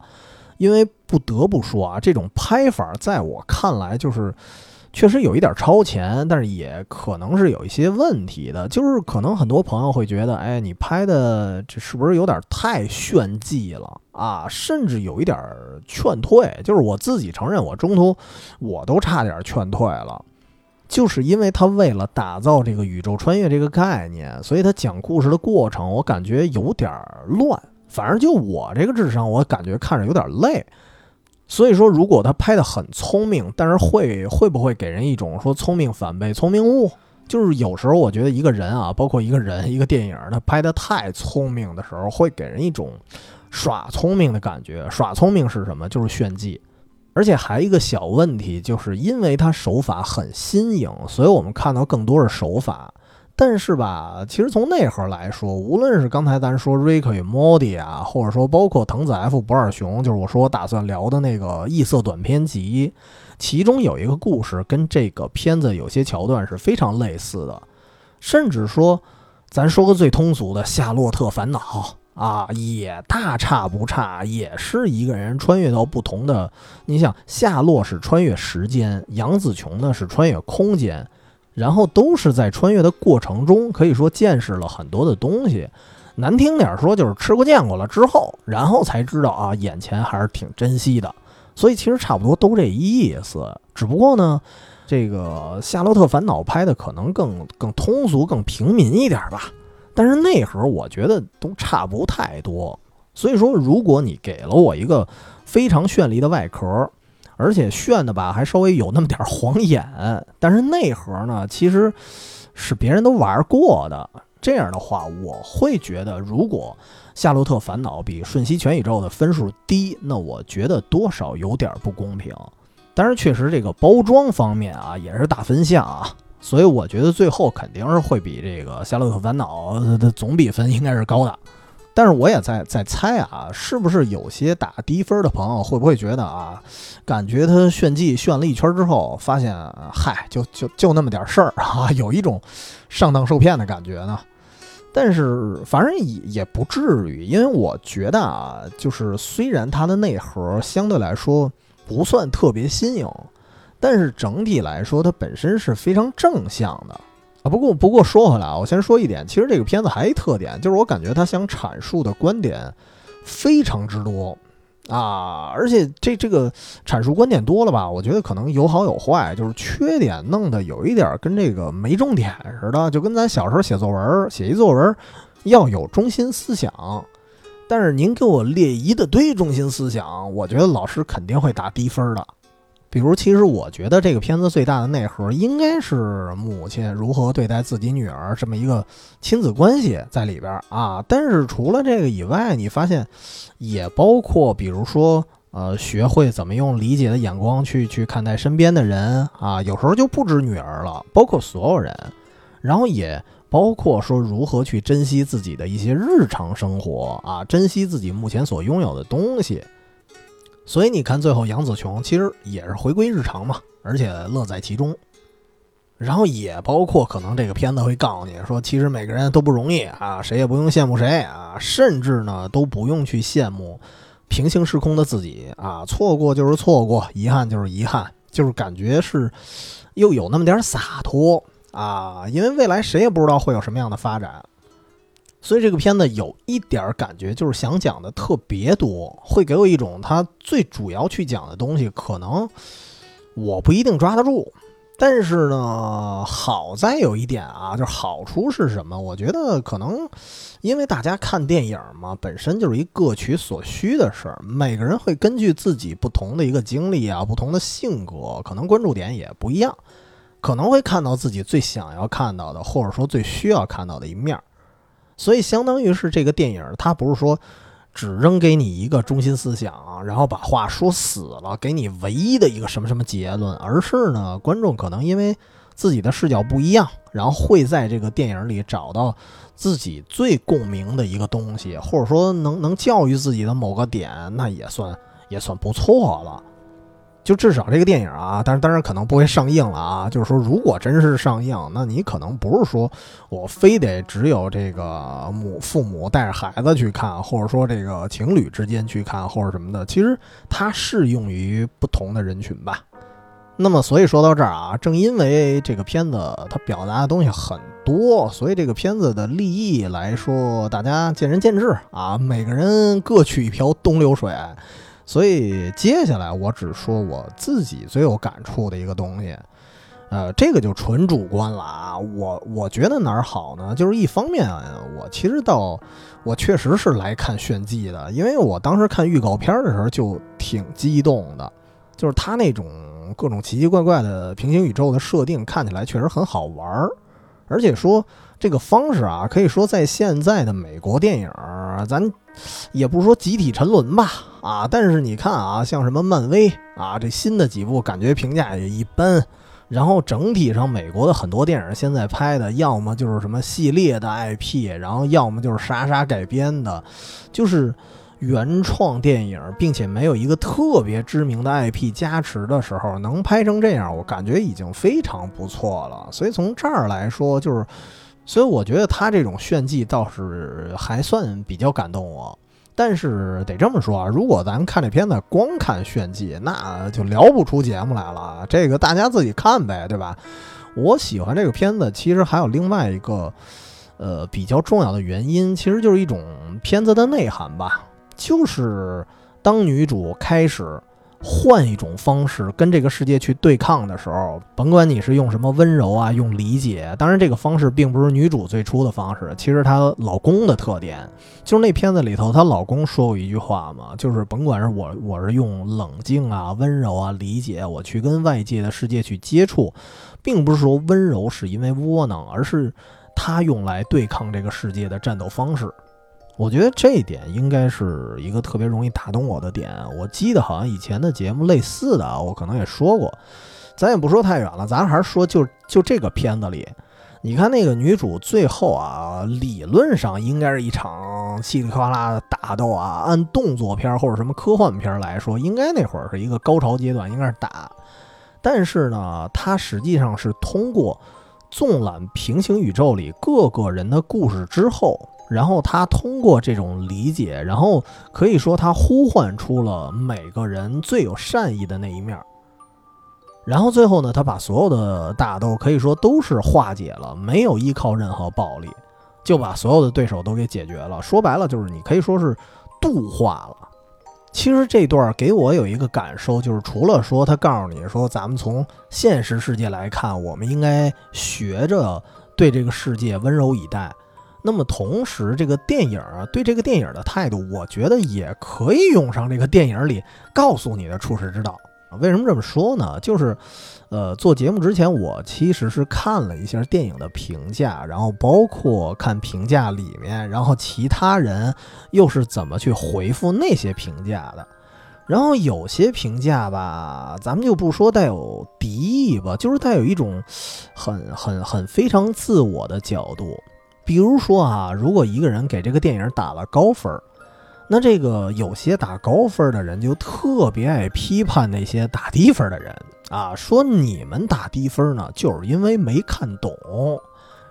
因为不得不说啊，这种拍法在我看来就是。确实有一点超前，但是也可能是有一些问题的。就是可能很多朋友会觉得，哎，你拍的这是不是有点太炫技了啊？甚至有一点劝退。就是我自己承认，我中途我都差点劝退了，就是因为他为了打造这个宇宙穿越这个概念，所以他讲故事的过程我感觉有点乱。反正就我这个智商，我感觉看着有点累。所以说，如果他拍的很聪明，但是会会不会给人一种说聪明反被聪明误？就是有时候我觉得一个人啊，包括一个人一个电影，他拍的太聪明的时候，会给人一种耍聪明的感觉。耍聪明是什么？就是炫技。而且还一个小问题，就是因为他手法很新颖，所以我们看到更多的手法。但是吧，其实从内核来说，无论是刚才咱说 Rick 与 Morty 啊，或者说包括藤子 F 不二雄，就是我说我打算聊的那个异色短篇集，其中有一个故事跟这个片子有些桥段是非常类似的，甚至说，咱说个最通俗的《夏洛特烦恼》啊，也大差不差，也是一个人穿越到不同的，你想夏洛是穿越时间，杨紫琼呢是穿越空间。然后都是在穿越的过程中，可以说见识了很多的东西。难听点说，就是吃过见过了之后，然后才知道啊，眼前还是挺珍惜的。所以其实差不多都这意思。只不过呢，这个《夏洛特烦恼》拍的可能更更通俗、更平民一点吧。但是内核我觉得都差不太多。所以说，如果你给了我一个非常绚丽的外壳。而且炫的吧，还稍微有那么点晃眼，但是内核呢，其实是别人都玩过的。这样的话，我会觉得，如果《夏洛特烦恼》比《瞬息全宇宙》的分数低，那我觉得多少有点不公平。但是确实这个包装方面啊，也是大分项啊，所以我觉得最后肯定是会比这个《夏洛特烦恼》的总比分应该是高的。但是我也在在猜啊，是不是有些打低分的朋友会不会觉得啊，感觉他炫技炫了一圈之后，发现嗨，就就就那么点事儿啊，有一种上当受骗的感觉呢？但是反正也也不至于，因为我觉得啊，就是虽然它的内核相对来说不算特别新颖，但是整体来说它本身是非常正向的。啊，不过不过说回来啊，我先说一点，其实这个片子还一特点，就是我感觉他想阐述的观点非常之多啊，而且这这个阐述观点多了吧，我觉得可能有好有坏，就是缺点弄得有一点跟这个没重点似的，就跟咱小时候写作文，写一作文要有中心思想，但是您给我列一大堆中心思想，我觉得老师肯定会打低分的。比如，其实我觉得这个片子最大的内核应该是母亲如何对待自己女儿这么一个亲子关系在里边啊。但是除了这个以外，你发现也包括，比如说，呃，学会怎么用理解的眼光去去看待身边的人啊。有时候就不止女儿了，包括所有人，然后也包括说如何去珍惜自己的一些日常生活啊，珍惜自己目前所拥有的东西。所以你看，最后杨紫琼其实也是回归日常嘛，而且乐在其中。然后也包括可能这个片子会告诉你说，其实每个人都不容易啊，谁也不用羡慕谁啊，甚至呢都不用去羡慕平行时空的自己啊，错过就是错过，遗憾就是遗憾，就是感觉是又有那么点洒脱啊，因为未来谁也不知道会有什么样的发展。所以这个片子有一点感觉，就是想讲的特别多，会给我一种他最主要去讲的东西，可能我不一定抓得住。但是呢，好在有一点啊，就是好处是什么？我觉得可能因为大家看电影嘛，本身就是一各取所需的事儿，每个人会根据自己不同的一个经历啊，不同的性格，可能关注点也不一样。可能会看到自己最想要看到的，或者说最需要看到的一面儿。所以，相当于是这个电影，它不是说只扔给你一个中心思想，然后把话说死了，给你唯一的一个什么什么结论，而是呢，观众可能因为自己的视角不一样，然后会在这个电影里找到自己最共鸣的一个东西，或者说能能教育自己的某个点，那也算也算不错了。就至少这个电影啊，但是当然可能不会上映了啊。就是说，如果真是上映，那你可能不是说我非得只有这个母父母带着孩子去看，或者说这个情侣之间去看，或者什么的。其实它适用于不同的人群吧。那么，所以说到这儿啊，正因为这个片子它表达的东西很多，所以这个片子的立意来说，大家见仁见智啊，每个人各取一瓢东流水。所以接下来我只说我自己最有感触的一个东西，呃，这个就纯主观了啊。我我觉得哪儿好呢？就是一方面啊，我其实到我确实是来看炫技的，因为我当时看预告片的时候就挺激动的，就是他那种各种奇奇怪怪的平行宇宙的设定看起来确实很好玩儿，而且说。这个方式啊，可以说在现在的美国电影，咱也不是说集体沉沦吧，啊，但是你看啊，像什么漫威啊，这新的几部感觉评价也一般。然后整体上，美国的很多电影现在拍的，要么就是什么系列的 IP，然后要么就是啥啥改编的，就是原创电影，并且没有一个特别知名的 IP 加持的时候，能拍成这样，我感觉已经非常不错了。所以从这儿来说，就是。所以我觉得他这种炫技倒是还算比较感动我，但是得这么说啊，如果咱看这片子光看炫技，那就聊不出节目来了。这个大家自己看呗，对吧？我喜欢这个片子，其实还有另外一个，呃，比较重要的原因，其实就是一种片子的内涵吧，就是当女主开始。换一种方式跟这个世界去对抗的时候，甭管你是用什么温柔啊，用理解，当然这个方式并不是女主最初的方式，其实她老公的特点就是那片子里头她老公说过一句话嘛，就是甭管是我我是用冷静啊、温柔啊、理解，我去跟外界的世界去接触，并不是说温柔是因为窝囊，而是她用来对抗这个世界的战斗方式。我觉得这一点应该是一个特别容易打动我的点。我记得好像以前的节目类似的啊，我可能也说过。咱也不说太远了，咱还是说就就这个片子里，你看那个女主最后啊，理论上应该是一场稀里哗啦的打斗啊。按动作片或者什么科幻片来说，应该那会儿是一个高潮阶段，应该是打。但是呢，它实际上是通过纵览平行宇宙里各个人的故事之后。然后他通过这种理解，然后可以说他呼唤出了每个人最有善意的那一面。然后最后呢，他把所有的大斗可以说都是化解了，没有依靠任何暴力，就把所有的对手都给解决了。说白了就是你可以说是度化了。其实这段给我有一个感受，就是除了说他告诉你说咱们从现实世界来看，我们应该学着对这个世界温柔以待。那么同时，这个电影啊，对这个电影的态度，我觉得也可以用上这个电影里告诉你的处世之道。为什么这么说呢？就是，呃，做节目之前，我其实是看了一下电影的评价，然后包括看评价里面，然后其他人又是怎么去回复那些评价的。然后有些评价吧，咱们就不说带有敌意吧，就是带有一种很很很非常自我的角度。比如说啊，如果一个人给这个电影打了高分那这个有些打高分的人就特别爱批判那些打低分的人啊，说你们打低分呢，就是因为没看懂。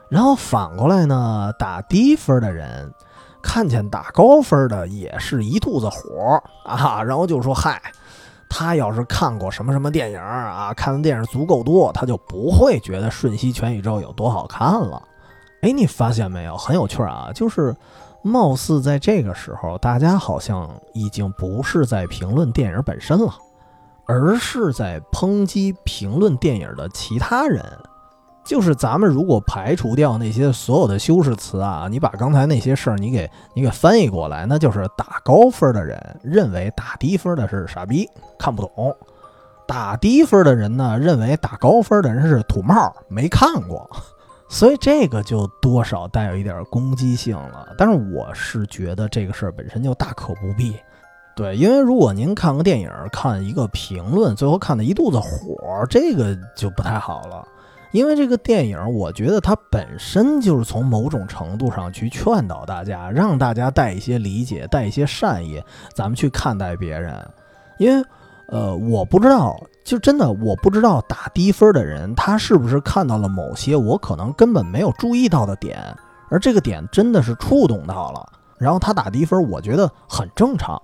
然后反过来呢，打低分的人看见打高分的也是一肚子火啊，然后就说嗨，他要是看过什么什么电影啊，看的电影足够多，他就不会觉得《瞬息全宇宙》有多好看了。哎，你发现没有？很有趣啊！就是，貌似在这个时候，大家好像已经不是在评论电影本身了，而是在抨击评论电影的其他人。就是咱们如果排除掉那些所有的修饰词啊，你把刚才那些事儿你给你给翻译过来，那就是打高分的人认为打低分的是傻逼，看不懂。打低分的人呢，认为打高分的人是土帽，没看过，所以这个就多少带有一点攻击性了。但是我是觉得这个事儿本身就大可不必。对，因为如果您看个电影，看一个评论，最后看的一肚子火，这个就不太好了。因为这个电影，我觉得它本身就是从某种程度上去劝导大家，让大家带一些理解，带一些善意，咱们去看待别人。因为，呃，我不知道，就真的我不知道打低分的人，他是不是看到了某些我可能根本没有注意到的点，而这个点真的是触动到了，然后他打低分，我觉得很正常。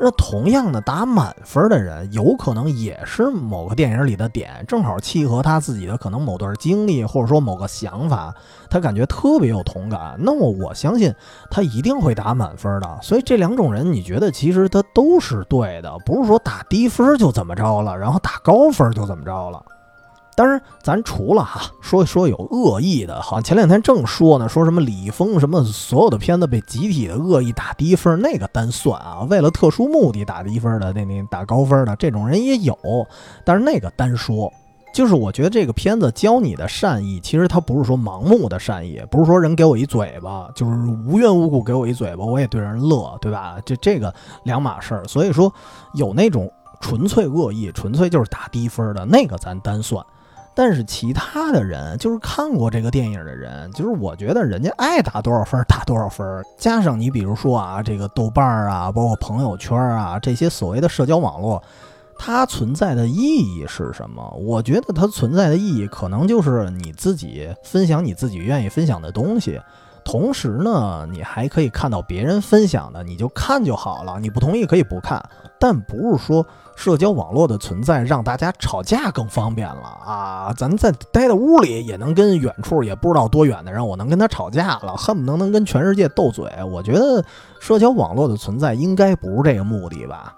那同样的打满分的人，有可能也是某个电影里的点，正好契合他自己的可能某段经历，或者说某个想法，他感觉特别有同感。那么我相信他一定会打满分的。所以这两种人，你觉得其实他都是对的，不是说打低分就怎么着了，然后打高分就怎么着了。当然，咱除了哈说说有恶意的，好像前两天正说呢，说什么李易峰什么所有的片子被集体的恶意打低分，那个单算啊，为了特殊目的打低分的，那那打高分的这种人也有，但是那个单说，就是我觉得这个片子教你的善意，其实它不是说盲目的善意，不是说人给我一嘴巴，就是无缘无故给我一嘴巴，我也对人乐，对吧？这这个两码事儿，所以说有那种纯粹恶意，纯粹就是打低分的那个，咱单算。但是其他的人，就是看过这个电影的人，就是我觉得人家爱打多少分打多少分。加上你比如说啊，这个豆瓣啊，包括朋友圈啊，这些所谓的社交网络，它存在的意义是什么？我觉得它存在的意义，可能就是你自己分享你自己愿意分享的东西，同时呢，你还可以看到别人分享的，你就看就好了。你不同意可以不看，但不是说。社交网络的存在让大家吵架更方便了啊！咱在待在屋里也能跟远处也不知道多远的人，我能跟他吵架了，恨不能能跟全世界斗嘴。我觉得社交网络的存在应该不是这个目的吧？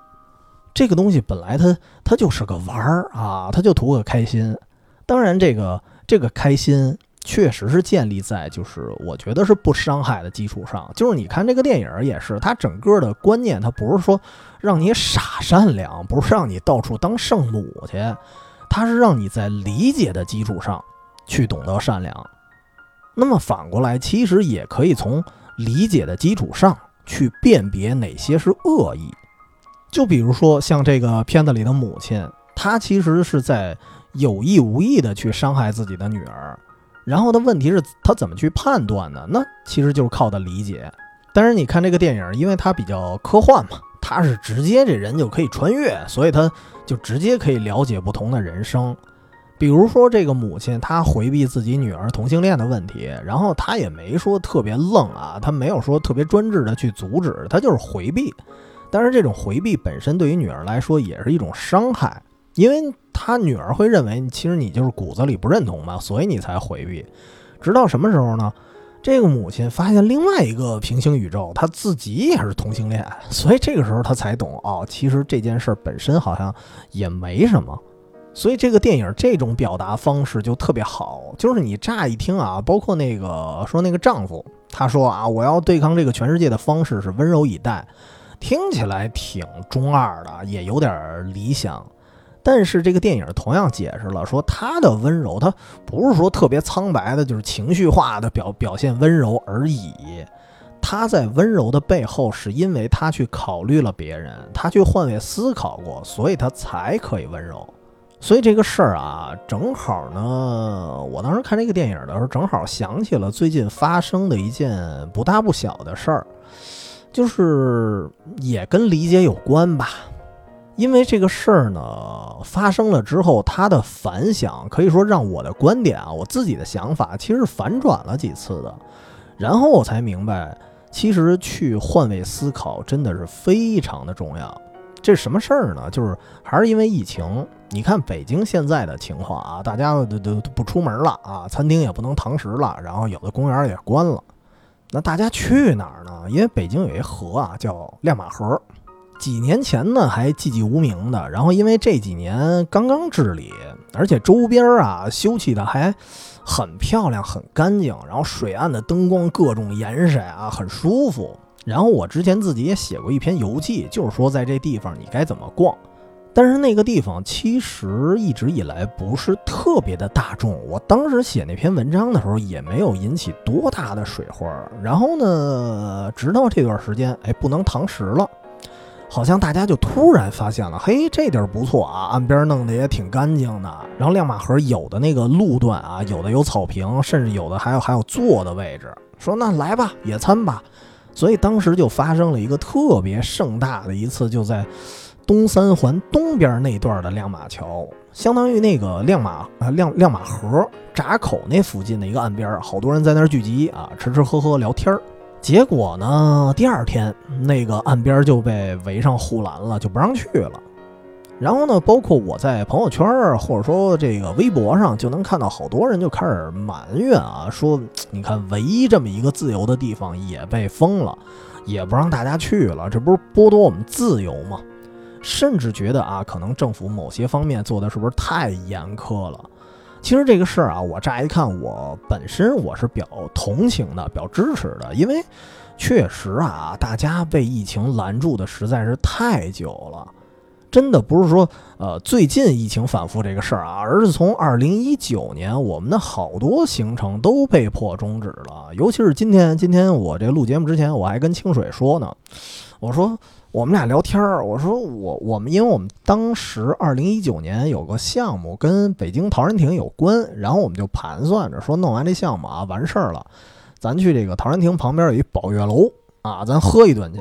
这个东西本来它它就是个玩儿啊，它就图个开心。当然，这个这个开心。确实是建立在就是我觉得是不伤害的基础上，就是你看这个电影也是，它整个的观念它不是说让你傻善良，不是让你到处当圣母去，它是让你在理解的基础上去懂得善良。那么反过来，其实也可以从理解的基础上去辨别哪些是恶意。就比如说像这个片子里的母亲，她其实是在有意无意的去伤害自己的女儿。然后的问题是，他怎么去判断呢？那其实就是靠的理解。但是你看这个电影，因为它比较科幻嘛，它是直接这人就可以穿越，所以他就直接可以了解不同的人生。比如说这个母亲，她回避自己女儿同性恋的问题，然后她也没说特别愣啊，她没有说特别专制的去阻止，她就是回避。但是这种回避本身对于女儿来说也是一种伤害。因为他女儿会认为，其实你就是骨子里不认同嘛，所以你才回避。直到什么时候呢？这个母亲发现另外一个平行宇宙，她自己也是同性恋，所以这个时候她才懂哦，其实这件事本身好像也没什么。所以这个电影这种表达方式就特别好，就是你乍一听啊，包括那个说那个丈夫，他说啊，我要对抗这个全世界的方式是温柔以待，听起来挺中二的，也有点理想。但是这个电影同样解释了，说他的温柔，他不是说特别苍白的，就是情绪化的表表现温柔而已。他在温柔的背后，是因为他去考虑了别人，他去换位思考过，所以他才可以温柔。所以这个事儿啊，正好呢，我当时看这个电影的时候，正好想起了最近发生的一件不大不小的事儿，就是也跟理解有关吧。因为这个事儿呢发生了之后，它的反响可以说让我的观点啊，我自己的想法其实反转了几次的。然后我才明白，其实去换位思考真的是非常的重要。这什么事儿呢？就是还是因为疫情。你看北京现在的情况啊，大家都都不出门了啊，餐厅也不能堂食了，然后有的公园也关了。那大家去哪儿呢？因为北京有一河啊，叫亮马河。几年前呢还寂寂无名的，然后因为这几年刚刚治理，而且周边啊修葺的还很漂亮、很干净，然后水岸的灯光各种颜色啊，很舒服。然后我之前自己也写过一篇游记，就是说在这地方你该怎么逛。但是那个地方其实一直以来不是特别的大众。我当时写那篇文章的时候，也没有引起多大的水花。然后呢，直到这段时间，哎，不能堂食了，好像大家就突然发现了，嘿，这地儿不错啊，岸边弄得也挺干净的。然后亮马河有的那个路段啊，有的有草坪，甚至有的还有还有坐的位置。说那来吧，野餐吧。所以当时就发生了一个特别盛大的一次，就在。东三环东边那段的亮马桥，相当于那个亮马啊亮亮马河闸口那附近的一个岸边，好多人在那儿聚集啊，吃吃喝喝聊天儿。结果呢，第二天那个岸边就被围上护栏了，就不让去了。然后呢，包括我在朋友圈或者说这个微博上，就能看到好多人就开始埋怨啊，说你看唯一这么一个自由的地方也被封了，也不让大家去了，这不是剥夺我们自由吗？甚至觉得啊，可能政府某些方面做的是不是太严苛了？其实这个事儿啊，我乍一看，我本身我是表同情的，表支持的，因为确实啊，大家被疫情拦住的实在是太久了，真的不是说呃最近疫情反复这个事儿啊，而是从二零一九年，我们的好多行程都被迫终止了，尤其是今天，今天我这录节目之前，我还跟清水说呢，我说。我们俩聊天儿，我说我我们，因为我们当时二零一九年有个项目跟北京陶然亭有关，然后我们就盘算着说，弄完这项目啊，完事儿了，咱去这个陶然亭旁边有一宝月楼啊，咱喝一顿去。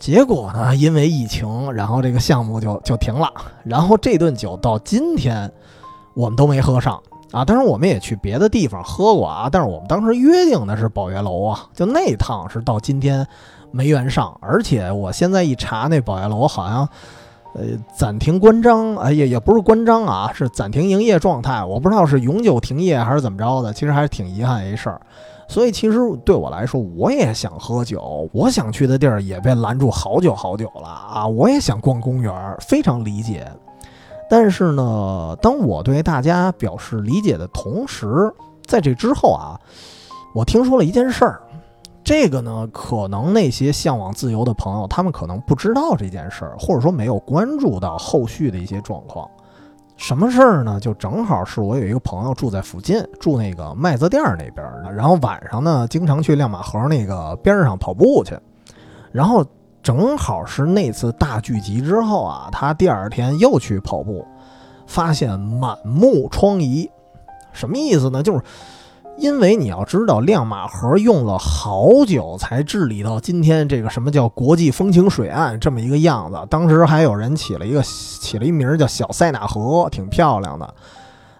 结果呢，因为疫情，然后这个项目就就停了，然后这顿酒到今天我们都没喝上啊。当然我们也去别的地方喝过啊，但是我们当时约定的是宝月楼啊，就那趟是到今天。没缘上，而且我现在一查那宝月楼，好像，呃，暂停关张，哎也，也不是关张啊，是暂停营业状态。我不知道是永久停业还是怎么着的，其实还是挺遗憾一事儿。所以其实对我来说，我也想喝酒，我想去的地儿也被拦住好久好久了啊！我也想逛公园，非常理解。但是呢，当我对大家表示理解的同时，在这之后啊，我听说了一件事儿。这个呢，可能那些向往自由的朋友，他们可能不知道这件事儿，或者说没有关注到后续的一些状况。什么事儿呢？就正好是我有一个朋友住在附近，住那个麦子店那边的，然后晚上呢，经常去亮马河那个边上跑步去。然后正好是那次大聚集之后啊，他第二天又去跑步，发现满目疮痍。什么意思呢？就是。因为你要知道，亮马河用了好久才治理到今天这个什么叫国际风情水岸这么一个样子。当时还有人起了一个起了一名叫小塞纳河，挺漂亮的。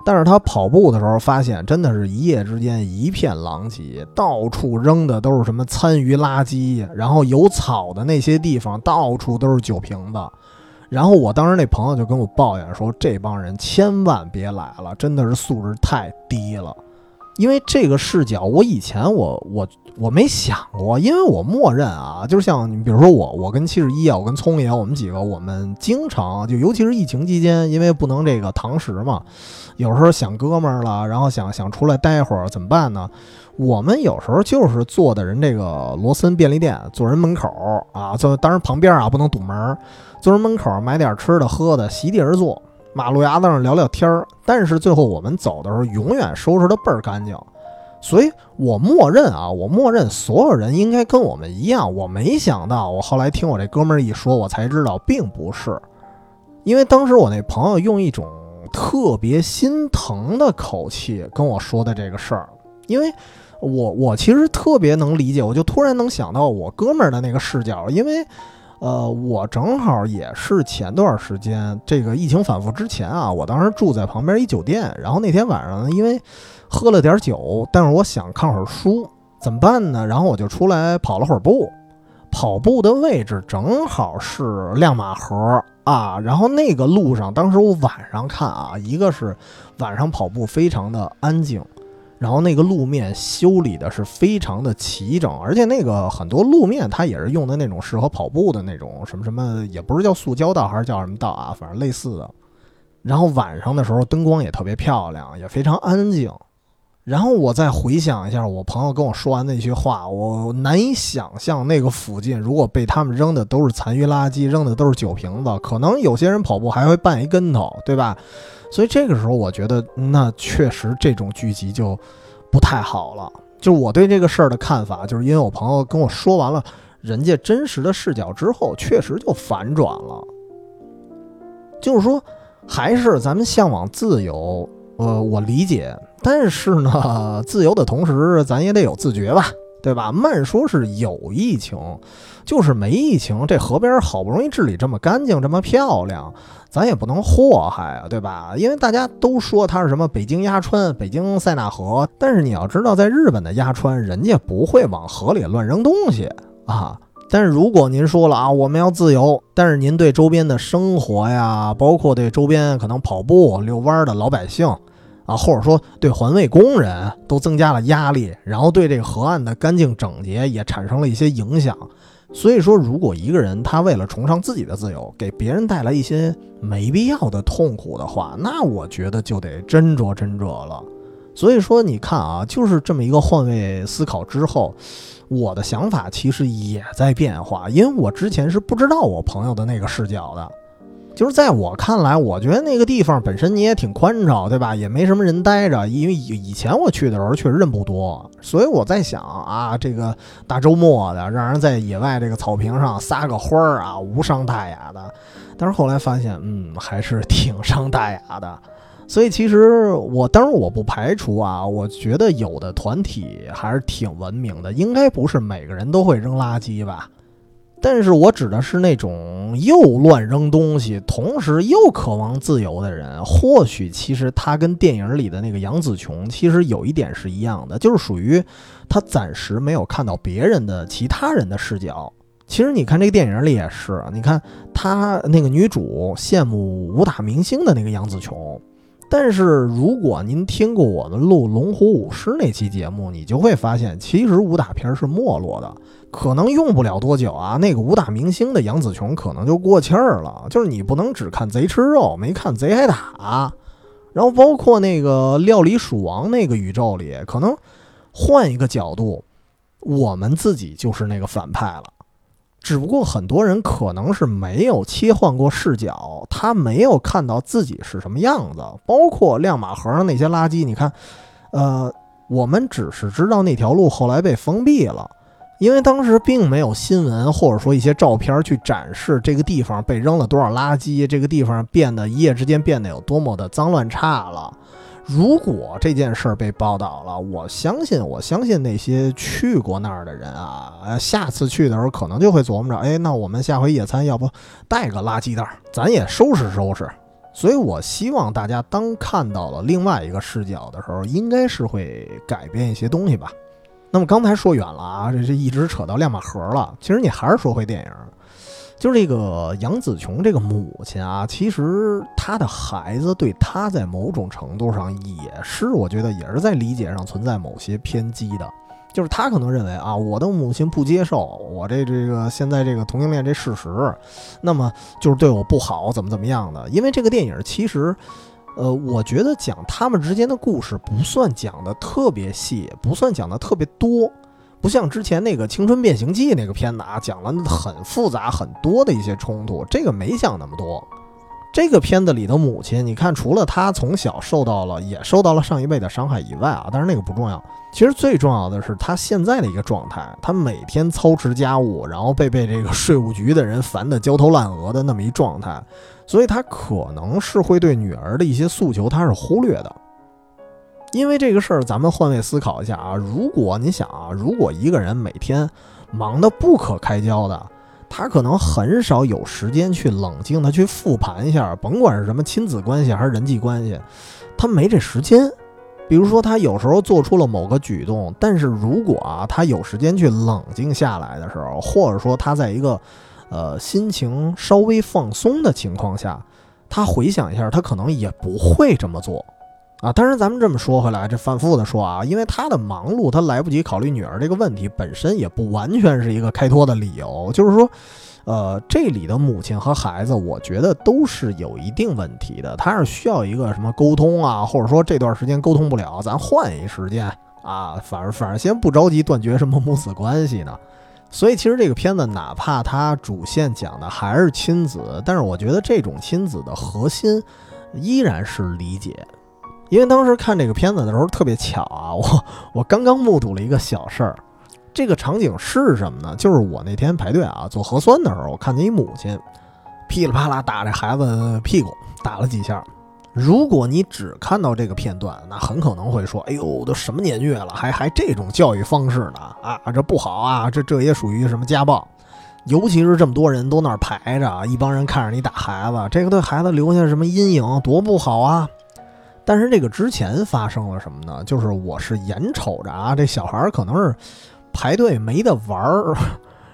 但是他跑步的时候发现，真的是一夜之间一片狼藉，到处扔的都是什么餐余垃圾，然后有草的那些地方到处都是酒瓶子。然后我当时那朋友就跟我抱怨说：“这帮人千万别来了，真的是素质太低了。”因为这个视角，我以前我我我没想过，因为我默认啊，就是像你比如说我，我跟七十一啊，我跟聪爷，我们几个，我们经常就尤其是疫情期间，因为不能这个堂食嘛，有时候想哥们儿了，然后想想出来待会儿怎么办呢？我们有时候就是坐的人这个罗森便利店，坐人门口啊，坐当然旁边啊不能堵门，坐人门口买点吃的喝的，席地而坐。马路牙子上聊聊天儿，但是最后我们走的时候，永远收拾的倍儿干净，所以我默认啊，我默认所有人应该跟我们一样。我没想到，我后来听我这哥们儿一说，我才知道并不是，因为当时我那朋友用一种特别心疼的口气跟我说的这个事儿，因为我我其实特别能理解，我就突然能想到我哥们儿的那个视角，因为。呃，我正好也是前段时间这个疫情反复之前啊，我当时住在旁边一酒店，然后那天晚上，因为喝了点酒，但是我想看会儿书，怎么办呢？然后我就出来跑了会儿步，跑步的位置正好是亮马河啊，然后那个路上，当时我晚上看啊，一个是晚上跑步非常的安静。然后那个路面修理的是非常的齐整，而且那个很多路面它也是用的那种适合跑步的那种什么什么，也不是叫塑胶道还是叫什么道啊，反正类似的。然后晚上的时候灯光也特别漂亮，也非常安静。然后我再回想一下我朋友跟我说完那句话，我难以想象那个附近如果被他们扔的都是残余垃圾，扔的都是酒瓶子，可能有些人跑步还会绊一跟头，对吧？所以这个时候我觉得，那确实这种聚集就不太好了。就我对这个事儿的看法，就是因为我朋友跟我说完了人家真实的视角之后，确实就反转了。就是说，还是咱们向往自由，呃，我理解。但是呢，自由的同时，咱也得有自觉吧，对吧？慢说是有疫情，就是没疫情，这河边好不容易治理这么干净、这么漂亮，咱也不能祸害啊，对吧？因为大家都说它是什么北京鸭川、北京塞纳河，但是你要知道，在日本的鸭川，人家不会往河里乱扔东西啊。但是如果您说了啊，我们要自由，但是您对周边的生活呀，包括对周边可能跑步、遛弯的老百姓。啊，或者说对环卫工人都增加了压力，然后对这个河岸的干净整洁也产生了一些影响。所以说，如果一个人他为了崇尚自己的自由，给别人带来一些没必要的痛苦的话，那我觉得就得斟酌斟酌了。所以说，你看啊，就是这么一个换位思考之后，我的想法其实也在变化，因为我之前是不知道我朋友的那个视角的。就是在我看来，我觉得那个地方本身你也挺宽敞，对吧？也没什么人待着，因为以以前我去的时候确实人不多，所以我在想啊，这个大周末的让人在野外这个草坪上撒个欢儿啊，无伤大雅的。但是后来发现，嗯，还是挺伤大雅的。所以其实我当然我不排除啊，我觉得有的团体还是挺文明的，应该不是每个人都会扔垃圾吧。但是我指的是那种又乱扔东西，同时又渴望自由的人。或许其实他跟电影里的那个杨紫琼其实有一点是一样的，就是属于他暂时没有看到别人的其他人的视角。其实你看这个电影里也是，你看他那个女主羡慕武打明星的那个杨紫琼。但是如果您听过我们录《龙虎舞狮》那期节目，你就会发现，其实武打片是没落的。可能用不了多久啊，那个武打明星的杨紫琼可能就过气儿了。就是你不能只看贼吃肉，没看贼挨打。然后包括那个料理鼠王那个宇宙里，可能换一个角度，我们自己就是那个反派了。只不过很多人可能是没有切换过视角，他没有看到自己是什么样子。包括亮马河上那些垃圾，你看，呃，我们只是知道那条路后来被封闭了。因为当时并没有新闻或者说一些照片去展示这个地方被扔了多少垃圾，这个地方变得一夜之间变得有多么的脏乱差了。如果这件事儿被报道了，我相信，我相信那些去过那儿的人啊，下次去的时候可能就会琢磨着，哎，那我们下回野餐要不带个垃圾袋，咱也收拾收拾。所以我希望大家当看到了另外一个视角的时候，应该是会改变一些东西吧。那么刚才说远了啊，这这一直扯到亮马河了。其实你还是说回电影，就是这个杨紫琼这个母亲啊，其实她的孩子对她在某种程度上也是，我觉得也是在理解上存在某些偏激的。就是她可能认为啊，我的母亲不接受我这这个现在这个同性恋这事实，那么就是对我不好，怎么怎么样的。因为这个电影其实。呃，我觉得讲他们之间的故事不算讲的特别细，不算讲的特别多，不像之前那个《青春变形记》那个片子啊，讲了很复杂很多的一些冲突，这个没讲那么多。这个片子里的母亲，你看，除了她从小受到了也受到了上一辈的伤害以外啊，但是那个不重要。其实最重要的是她现在的一个状态，她每天操持家务，然后被被这个税务局的人烦得焦头烂额的那么一状态。所以他可能是会对女儿的一些诉求，他是忽略的。因为这个事儿，咱们换位思考一下啊，如果你想啊，如果一个人每天忙得不可开交的，他可能很少有时间去冷静的去复盘一下，甭管是什么亲子关系还是人际关系，他没这时间。比如说他有时候做出了某个举动，但是如果啊，他有时间去冷静下来的时候，或者说他在一个。呃，心情稍微放松的情况下，他回想一下，他可能也不会这么做，啊。当然，咱们这么说回来，这反复的说啊，因为他的忙碌，他来不及考虑女儿这个问题，本身也不完全是一个开脱的理由。就是说，呃，这里的母亲和孩子，我觉得都是有一定问题的，他是需要一个什么沟通啊，或者说这段时间沟通不了，咱换一时间啊，反正反正先不着急断绝什么母子关系呢。所以其实这个片子，哪怕它主线讲的还是亲子，但是我觉得这种亲子的核心依然是理解。因为当时看这个片子的时候特别巧啊，我我刚刚目睹了一个小事儿。这个场景是什么呢？就是我那天排队啊做核酸的时候，我看见一母亲噼里啪啦打这孩子屁股，打了几下。如果你只看到这个片段，那很可能会说：“哎呦，都什么年月了，还还这种教育方式呢？啊，这不好啊！这这也属于什么家暴？尤其是这么多人都那儿排着，一帮人看着你打孩子，这个对孩子留下什么阴影，多不好啊！”但是这个之前发生了什么呢？就是我是眼瞅着啊，这小孩可能是。排队没得玩儿，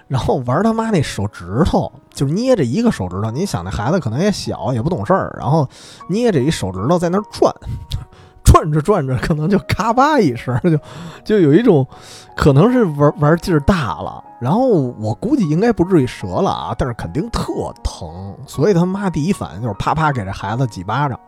然后玩他妈那手指头，就捏着一个手指头。你想那孩子可能也小，也不懂事儿，然后捏着一手指头在那转，转着转着，可能就咔吧一声，就就有一种可能是玩玩劲儿大了。然后我估计应该不至于折了啊，但是肯定特疼，所以他妈第一反应就是啪啪给这孩子几巴掌。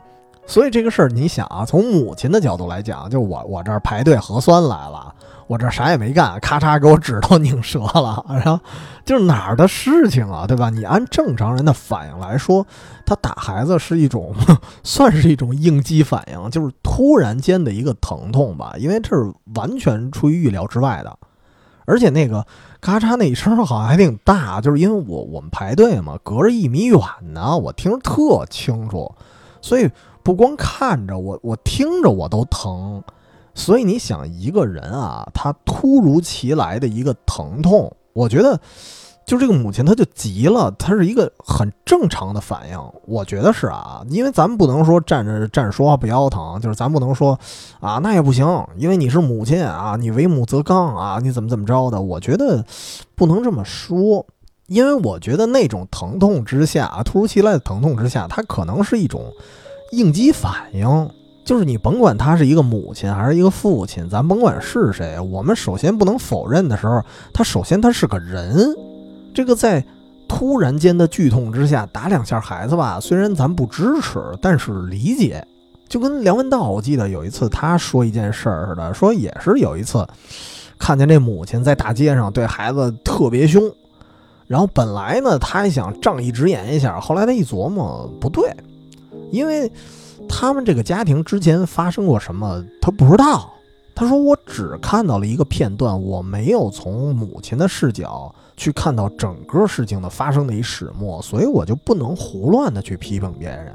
所以这个事儿，你想啊，从母亲的角度来讲，就我我这儿排队核酸来了。我这啥也没干，咔嚓给我指头拧折了，然后就是哪儿的事情啊，对吧？你按正常人的反应来说，他打孩子是一种，算是一种应激反应，就是突然间的一个疼痛吧，因为这是完全出于预料之外的，而且那个咔嚓那一声好像还挺大，就是因为我我们排队嘛，隔着一米远呢，我听着特清楚，所以不光看着我，我听着我都疼。所以你想一个人啊，他突如其来的一个疼痛，我觉得就这个母亲她就急了，她是一个很正常的反应，我觉得是啊，因为咱们不能说站着站着说话不腰疼，就是咱不能说啊那也不行，因为你是母亲啊，你为母则刚啊，你怎么怎么着的，我觉得不能这么说，因为我觉得那种疼痛之下，突如其来的疼痛之下，它可能是一种应激反应。就是你甭管他是一个母亲还是一个父亲，咱甭管是谁，我们首先不能否认的时候，他首先他是个人。这个在突然间的剧痛之下打两下孩子吧，虽然咱不支持，但是理解。就跟梁文道，我记得有一次他说一件事儿似的，说也是有一次看见这母亲在大街上对孩子特别凶，然后本来呢他还想仗义直言一下，后来他一琢磨不对，因为。他们这个家庭之前发生过什么，他不知道。他说：“我只看到了一个片段，我没有从母亲的视角去看到整个事情的发生的一始末，所以我就不能胡乱的去批评别人。”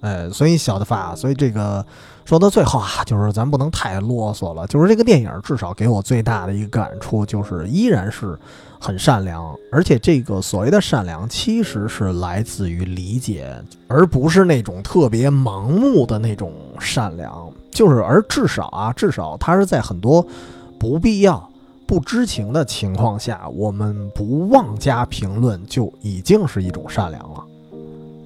哎，所以小的发，所以这个说到最后啊，就是咱不能太啰嗦了。就是这个电影至少给我最大的一个感触，就是依然是很善良，而且这个所谓的善良，其实是来自于理解，而不是那种特别盲目的那种善良。就是而至少啊，至少他是在很多不必要、不知情的情况下，我们不妄加评论，就已经是一种善良了。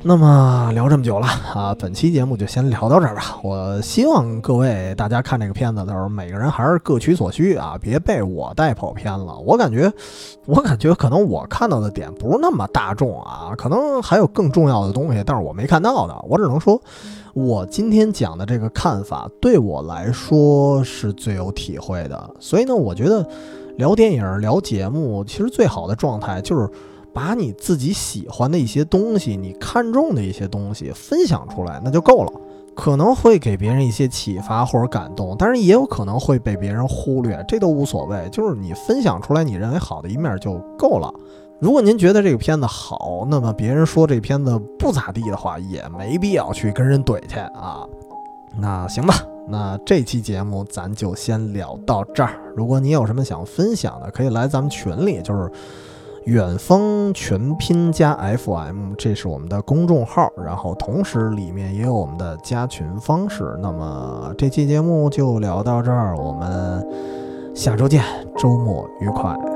那么聊这么久了啊，本期节目就先聊到这儿吧。我希望各位大家看这个片子的时候，每个人还是各取所需啊，别被我带跑偏了。我感觉，我感觉可能我看到的点不是那么大众啊，可能还有更重要的东西，但是我没看到的。我只能说，我今天讲的这个看法对我来说是最有体会的。所以呢，我觉得聊电影、聊节目，其实最好的状态就是。把你自己喜欢的一些东西，你看中的一些东西分享出来，那就够了。可能会给别人一些启发或者感动，但是也有可能会被别人忽略，这都无所谓。就是你分享出来你认为好的一面就够了。如果您觉得这个片子好，那么别人说这片子不咋地的话，也没必要去跟人怼去啊。那行吧，那这期节目咱就先聊到这儿。如果你有什么想分享的，可以来咱们群里，就是。远方全拼加 FM，这是我们的公众号，然后同时里面也有我们的加群方式。那么这期节目就聊到这儿，我们下周见，周末愉快。